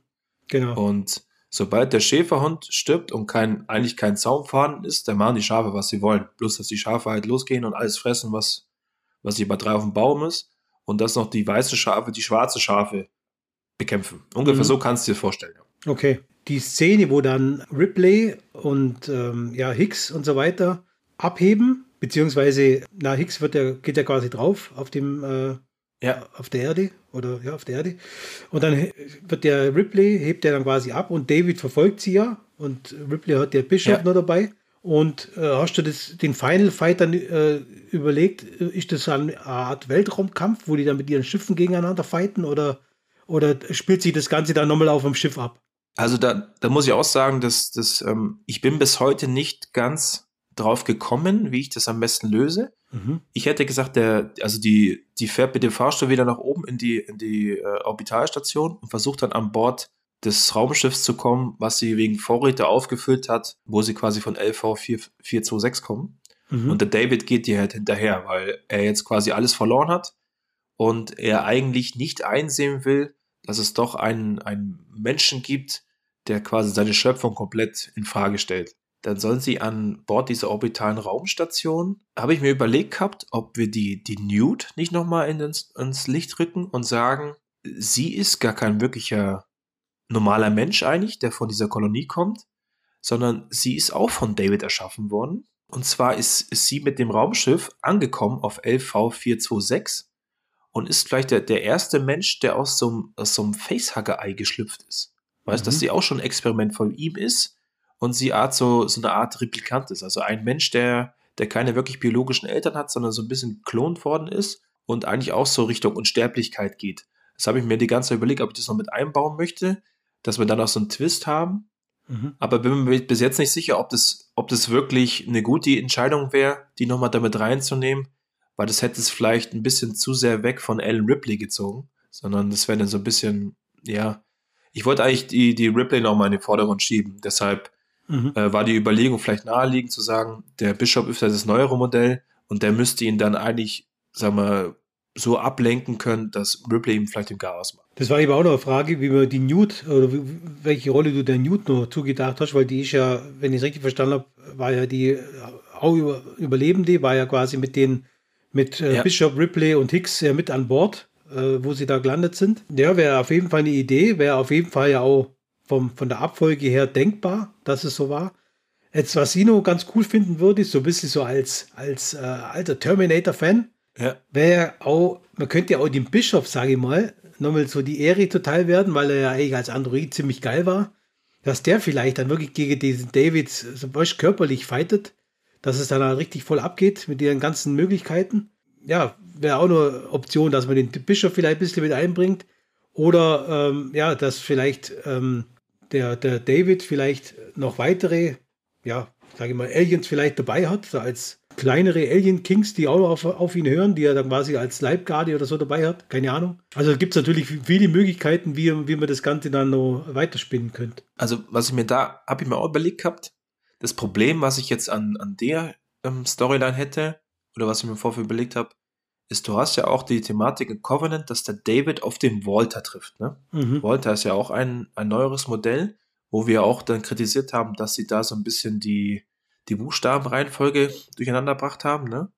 genau. Und sobald der Schäferhund stirbt und kein, eigentlich kein Zaum vorhanden ist, dann machen die Schafe, was sie wollen. Bloß, dass die Schafe halt losgehen und alles fressen, was, was über drei auf dem Baum ist. Und dass noch die weiße Schafe die schwarze Schafe bekämpfen. Ungefähr mhm. so kannst du dir vorstellen. Okay. Die Szene, wo dann Ripley und ähm, ja, Hicks und so weiter abheben, beziehungsweise, na, Hicks wird ja, geht ja quasi drauf auf dem äh, ja. auf der Erde oder ja, auf der Erde. Und dann wird der Ripley, hebt er dann quasi ab und David verfolgt sie ja und Ripley hat der Bishop ja. noch dabei. Und äh, hast du das, den Final Fight dann äh, überlegt, ist das eine Art Weltraumkampf, wo die dann mit ihren Schiffen gegeneinander fighten oder, oder spielt sich das Ganze dann nochmal auf dem Schiff ab? Also da, da muss ich auch sagen, dass, dass ähm, ich bin bis heute nicht ganz drauf gekommen, wie ich das am besten löse. Mhm. Ich hätte gesagt, der, also die, die fährt mit dem Fahrstuhl wieder nach oben in die, in die äh, Orbitalstation und versucht dann an Bord des Raumschiffs zu kommen, was sie wegen Vorräte aufgefüllt hat, wo sie quasi von LV 426 kommen. Mhm. Und der David geht ihr halt hinterher, weil er jetzt quasi alles verloren hat und er eigentlich nicht einsehen will, dass es doch einen, einen Menschen gibt, der quasi seine Schöpfung komplett in Frage stellt. Dann sollen sie an Bord dieser orbitalen Raumstation, habe ich mir überlegt gehabt, ob wir die, die Newt nicht nochmal in ins, Licht rücken und sagen, sie ist gar kein wirklicher normaler Mensch eigentlich, der von dieser Kolonie kommt, sondern sie ist auch von David erschaffen worden. Und zwar ist, ist sie mit dem Raumschiff angekommen auf LV 426 und ist vielleicht der, der erste Mensch, der aus so einem, aus so einem Facehugger-Ei geschlüpft ist. Weißt, mhm. dass sie auch schon ein Experiment von ihm ist und sie Art so, so eine Art Replikant ist. Also ein Mensch, der, der keine wirklich biologischen Eltern hat, sondern so ein bisschen klont worden ist und eigentlich auch so Richtung Unsterblichkeit geht. Das habe ich mir die ganze Zeit überlegt, ob ich das noch mit einbauen möchte, dass wir dann auch so einen Twist haben. Mhm. Aber bin mir bis jetzt nicht sicher, ob das, ob das wirklich eine gute Entscheidung wäre, die nochmal damit reinzunehmen, weil das hätte es vielleicht ein bisschen zu sehr weg von Alan Ripley gezogen, sondern das wäre dann so ein bisschen, ja, ich wollte eigentlich die, die Ripley nochmal in den Vordergrund schieben. Deshalb mhm. äh, war die Überlegung vielleicht naheliegend zu sagen, der Bishop ist ja das neuere Modell und der müsste ihn dann eigentlich, sagen wir, so ablenken können, dass Ripley ihm vielleicht den Chaos macht. Das war eben auch noch eine Frage, wie man die Newt oder welche Rolle du der Newt noch zugedacht hast, weil die ist ja, wenn ich es richtig verstanden habe, war ja die auch Überlebende, war ja quasi mit den mit äh, ja. Bishop Ripley und Hicks ja mit an Bord äh, wo sie da gelandet sind. Ja, wäre auf jeden Fall eine Idee, wäre auf jeden Fall ja auch vom, von der Abfolge her denkbar, dass es so war. Jetzt, was ich noch ganz cool finden würde, so ein bisschen so als, als äh, alter Terminator-Fan, ja. wäre auch, man könnte ja auch dem Bischof, sage ich mal, nochmal so die Ehre total werden, weil er ja eigentlich als Android ziemlich geil war, dass der vielleicht dann wirklich gegen diesen David so körperlich fightet, dass es dann halt richtig voll abgeht mit ihren ganzen Möglichkeiten. Ja, wäre auch eine Option, dass man den Bischof vielleicht ein bisschen mit einbringt. Oder ähm, ja, dass vielleicht ähm, der, der David vielleicht noch weitere, ja, sage ich mal, Aliens vielleicht dabei hat, so als kleinere Alien Kings, die auch auf, auf ihn hören, die er dann quasi als Leibgarde oder so dabei hat. Keine Ahnung. Also gibt es natürlich viele Möglichkeiten, wie, wie man das Ganze dann noch weiterspinnen könnte. Also, was ich mir da, habe ich mir auch überlegt gehabt, das Problem, was ich jetzt an, an der ähm, Storyline hätte, oder was ich mir vorher überlegt habe, ist, du hast ja auch die Thematik in Covenant, dass der David auf den Walter trifft. Ne? Mhm. Walter ist ja auch ein, ein neueres Modell, wo wir auch dann kritisiert haben, dass sie da so ein bisschen die, die Buchstabenreihenfolge durcheinander gebracht haben. Ne?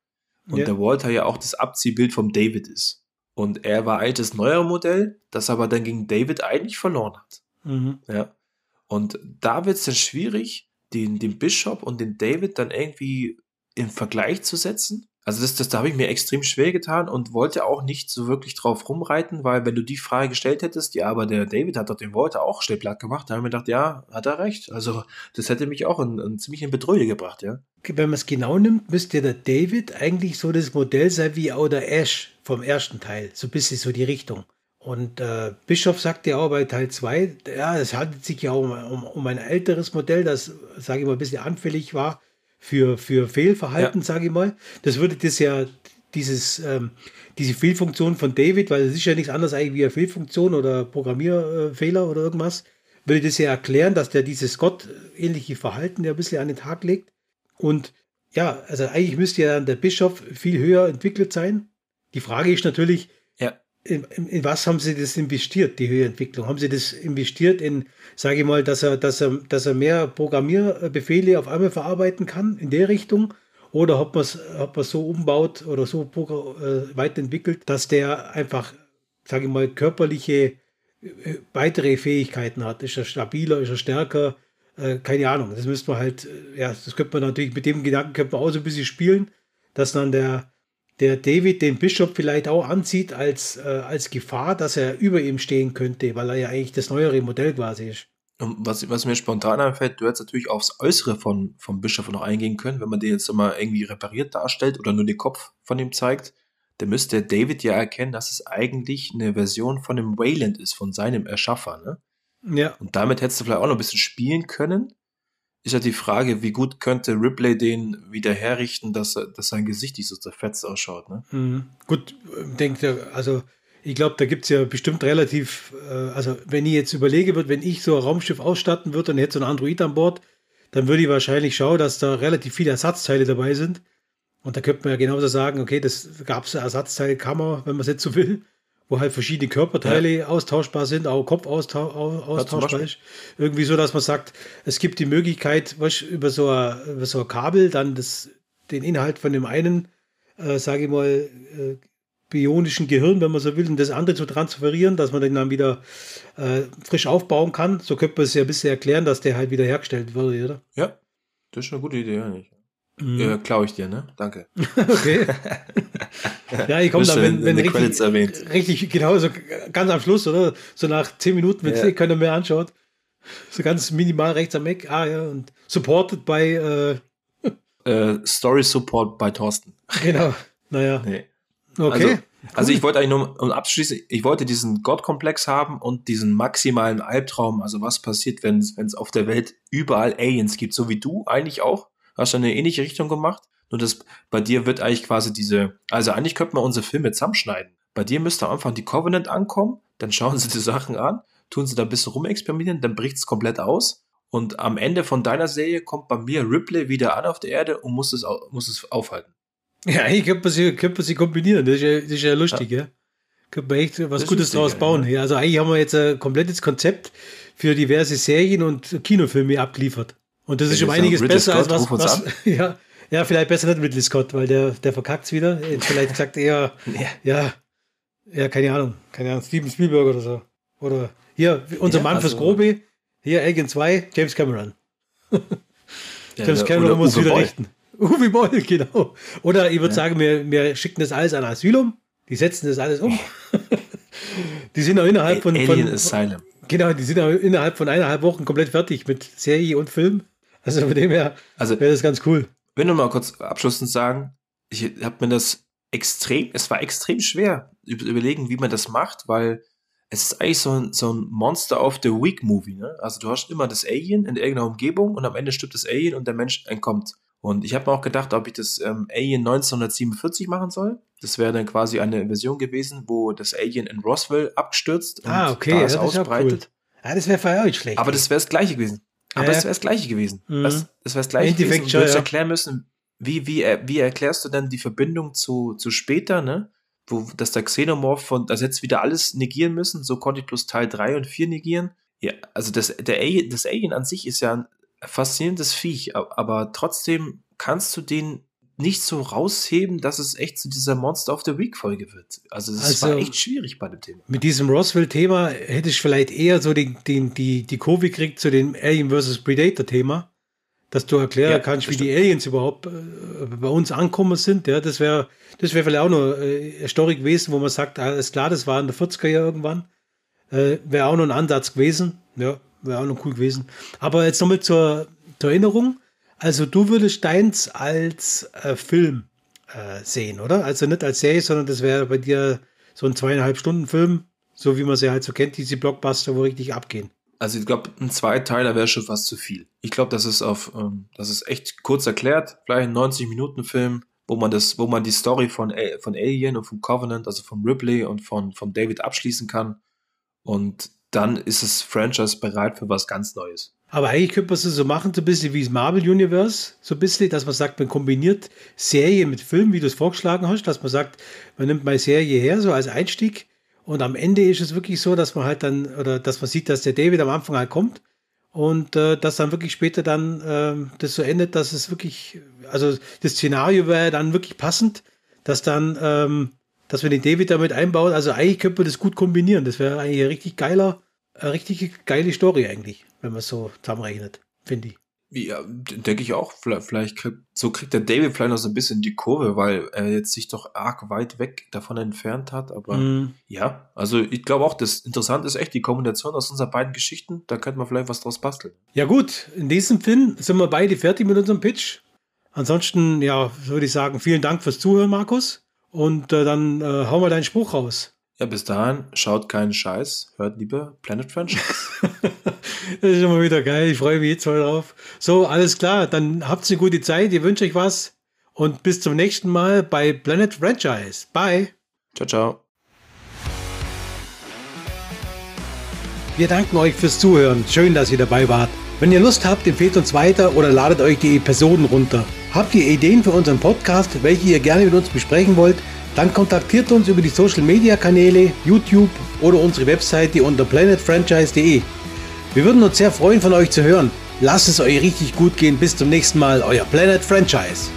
Und ja. der Walter ja auch das Abziehbild vom David ist. Und er war das neuere Modell, das aber dann gegen David eigentlich verloren hat. Mhm. Ja. Und da wird es dann schwierig, den, den Bishop und den David dann irgendwie im Vergleich zu setzen, also das, das, da habe ich mir extrem schwer getan und wollte auch nicht so wirklich drauf rumreiten, weil wenn du die Frage gestellt hättest, ja, aber der David hat doch den Walter auch schnell platt gemacht, da habe ich mir gedacht, ja, hat er recht. Also das hätte mich auch in, in ziemlich in Bedrohung gebracht, ja. Wenn man es genau nimmt, müsste der David eigentlich so das Modell sein wie auch Ash vom ersten Teil, so ein bisschen so die Richtung. Und äh, Bischof sagte ja auch bei Teil 2, ja, es handelt sich ja um, um, um ein älteres Modell, das, sage ich mal, ein bisschen anfällig war für, für Fehlverhalten, ja. sage ich mal. Das würde das ja, dieses, ähm, diese Fehlfunktion von David, weil es ist ja nichts anderes eigentlich wie eine Fehlfunktion oder Programmierfehler oder irgendwas, würde das ja erklären, dass der dieses Gott-ähnliche Verhalten ja ein bisschen an den Tag legt. Und ja, also eigentlich müsste ja dann der Bischof viel höher entwickelt sein. Die Frage ist natürlich, in, in, was haben Sie das investiert, die Höheentwicklung? Haben Sie das investiert in, sage ich mal, dass er, dass er, dass er mehr Programmierbefehle auf einmal verarbeiten kann in der Richtung? Oder hat man es hat so umbaut oder so äh, weiterentwickelt, dass der einfach, sage ich mal, körperliche äh, weitere Fähigkeiten hat? Ist er stabiler, ist er stärker? Äh, keine Ahnung. Das müsste man halt, äh, ja, das könnte man natürlich mit dem Gedanken könnte man auch so ein bisschen spielen, dass dann der, der David den Bischof vielleicht auch ansieht als, äh, als Gefahr, dass er über ihm stehen könnte, weil er ja eigentlich das neuere Modell quasi ist. Und was, was mir spontan einfällt, du hättest natürlich aufs Äußere von, vom Bischof noch eingehen können, wenn man den jetzt immer irgendwie repariert darstellt oder nur den Kopf von ihm zeigt, dann müsste David ja erkennen, dass es eigentlich eine Version von dem Wayland ist, von seinem Erschaffer, ne? Ja. Und damit hättest du vielleicht auch noch ein bisschen spielen können, ist ja die Frage, wie gut könnte Ripley den wieder herrichten, dass, dass sein Gesicht nicht so zerfetzt ausschaut. Ne? Mhm. Gut, denkt er, also ich glaube, da gibt es ja bestimmt relativ, äh, also wenn ich jetzt überlege würde, wenn ich so ein Raumschiff ausstatten würde und hätte so ein Android an Bord, dann würde ich wahrscheinlich schauen, dass da relativ viele Ersatzteile dabei sind. Und da könnte man ja genauso sagen, okay, das gab es eine Ersatzteilkammer, wenn man es jetzt so will wo halt verschiedene Körperteile ja. austauschbar sind, auch Kopf austau austauschbar ist. Irgendwie so, dass man sagt, es gibt die Möglichkeit, was, über, so ein, über so ein Kabel dann das, den Inhalt von dem einen, äh, sage ich mal, äh, bionischen Gehirn, wenn man so will, und das andere zu transferieren, dass man den dann wieder äh, frisch aufbauen kann. So könnte man es ja ein bisschen erklären, dass der halt wieder hergestellt würde, oder? Ja, das ist eine gute Idee, eigentlich. Mhm. Äh, Klaue ich dir, ne? Danke. okay. ja, ich komme dann, wenn, wenn richtig, erwähnt. richtig, genau, so ganz am Schluss, oder? So nach zehn Minuten, wenn ja. keiner mehr anschaut. So ganz minimal rechts am Eck. Ah, ja, und supported by äh, äh, Story Support bei Thorsten. Genau. Naja. Nee. Okay. Also, also ich wollte eigentlich nur um abschließen, ich wollte diesen Gottkomplex haben und diesen maximalen Albtraum, also was passiert, wenn es auf der Welt überall Aliens gibt, so wie du eigentlich auch hast du eine ähnliche Richtung gemacht. Nur das, bei dir wird eigentlich quasi diese, also eigentlich könnte man unsere Filme zusammenschneiden. Bei dir müsste am Anfang die Covenant ankommen, dann schauen sie die Sachen an, tun sie da ein bisschen rumexperimentieren, dann bricht es komplett aus. Und am Ende von deiner Serie kommt bei mir Ripley wieder an auf der Erde und muss es, muss es aufhalten. Ja, ich könnte man sie, könnte man sie kombinieren. Das ist ja, das ist ja lustig, ja. ja. Könnte man echt was das Gutes draus bauen. Ja. Also eigentlich haben wir jetzt ein komplettes Konzept für diverse Serien und Kinofilme abgeliefert. Und das ist um einiges besser Scott, als was, was ja, ja, vielleicht besser nicht Ridley Scott, weil der, der verkackt es wieder. Vielleicht sagt er, ja, ja, keine Ahnung, keine Ahnung, Steven Spielberg oder so. Oder hier, unser ja, Mann also, fürs Grobe, hier Alien 2, James Cameron. Ja, James Cameron muss wieder Boll. richten. Uwe Boll, genau. Oder ich würde ja. sagen, wir, wir schicken das alles an Asylum. Die setzen das alles um. die sind auch innerhalb von. Alien von, Asylum. Genau, die sind auch innerhalb von eineinhalb Wochen komplett fertig mit Serie und Film. Also von dem her also, wäre das ganz cool. Wenn du mal kurz abschließend sagen, ich habe mir das extrem, es war extrem schwer überlegen, wie man das macht, weil es ist eigentlich so ein, so ein Monster of the Week Movie. Ne? Also du hast immer das Alien in irgendeiner Umgebung und am Ende stirbt das Alien und der Mensch entkommt. Und ich habe mir auch gedacht, ob ich das ähm, Alien 1947 machen soll. Das wäre dann quasi eine Version gewesen, wo das Alien in Roswell abgestürzt und ah, okay, da ist ja, ausbreitet. Cool. Ja, das wäre für euch schlecht. Aber das wäre das Gleiche gewesen. Aber das wäre das Gleiche gewesen. Mhm. Das, das wäre das Gleiche gewesen. Und du hättest ja. erklären müssen, wie, wie, wie erklärst du denn die Verbindung zu, zu später, ne? Wo, dass der Xenomorph von, also jetzt wieder alles negieren müssen, so konnte ich bloß Teil 3 und 4 negieren. Ja, also das, der Alien, das Alien an sich ist ja ein faszinierendes Viech, aber trotzdem kannst du den nicht so rausheben, dass es echt zu dieser Monster of the Week Folge wird. Also das also, war echt schwierig bei dem Thema. Mit diesem Roswell-Thema hätte ich vielleicht eher so den, den, die, die Kurve gekriegt zu dem Alien vs. Predator-Thema, dass du erklären ja, kannst, wie die Aliens überhaupt äh, bei uns ankommen sind. Ja, das wäre das wäre vielleicht auch noch äh, eine Story gewesen, wo man sagt, alles klar, das war in der 40er Jahre irgendwann. Äh, wäre auch noch ein Ansatz gewesen. Ja, wäre auch noch cool gewesen. Aber jetzt nochmal zur, zur Erinnerung. Also du würdest deins als äh, Film äh, sehen, oder? Also nicht als Serie, sondern das wäre bei dir so ein zweieinhalb Stunden Film, so wie man sie halt so kennt, diese Blockbuster, wo richtig abgehen. Also ich glaube, ein Zweiteiler wäre schon fast zu viel. Ich glaube, das ist auf, ähm, das ist echt kurz erklärt, vielleicht ein 90 Minuten Film, wo man das, wo man die Story von, von Alien und von Covenant, also von Ripley und von, von David abschließen kann. Und dann ist das Franchise bereit für was ganz Neues. Aber eigentlich könnte man es so machen, so ein bisschen wie das Marvel Universe, so ein bisschen, dass man sagt, man kombiniert Serie mit Film, wie du es vorgeschlagen hast, dass man sagt, man nimmt mal Serie her, so als Einstieg. Und am Ende ist es wirklich so, dass man halt dann, oder dass man sieht, dass der David am Anfang halt kommt und äh, dass dann wirklich später dann äh, das so endet, dass es wirklich, also das Szenario wäre dann wirklich passend, dass dann, ähm, dass man den David damit einbaut. Also eigentlich könnte man das gut kombinieren. Das wäre eigentlich ein richtig geiler, eine richtig geile Story eigentlich wenn man so zusammenrechnet, finde ich. Ja, denke ich auch. Vielleicht, vielleicht kriegt, so kriegt der David vielleicht noch so ein bisschen die Kurve, weil er jetzt sich doch arg weit weg davon entfernt hat. Aber mm. ja, also ich glaube auch, das Interessante ist echt die Kombination aus unseren beiden Geschichten. Da könnte man vielleicht was draus basteln. Ja, gut. In diesem Film sind wir beide fertig mit unserem Pitch. Ansonsten, ja, würde ich sagen, vielen Dank fürs Zuhören, Markus. Und äh, dann äh, hau mal deinen Spruch raus. Ja, bis dahin, schaut keinen Scheiß, hört lieber Planet Franchise. das ist immer wieder geil, ich freue mich jetzt mal drauf. So, alles klar, dann habt eine gute Zeit, ich wünsche euch was und bis zum nächsten Mal bei Planet Franchise. Bye. Ciao, ciao. Wir danken euch fürs Zuhören. Schön, dass ihr dabei wart. Wenn ihr Lust habt, empfehlt uns weiter oder ladet euch die Episoden runter. Habt ihr Ideen für unseren Podcast, welche ihr gerne mit uns besprechen wollt? Dann kontaktiert uns über die Social Media Kanäle, YouTube oder unsere Webseite unter planetfranchise.de. Wir würden uns sehr freuen, von euch zu hören. Lasst es euch richtig gut gehen. Bis zum nächsten Mal, euer Planet Franchise.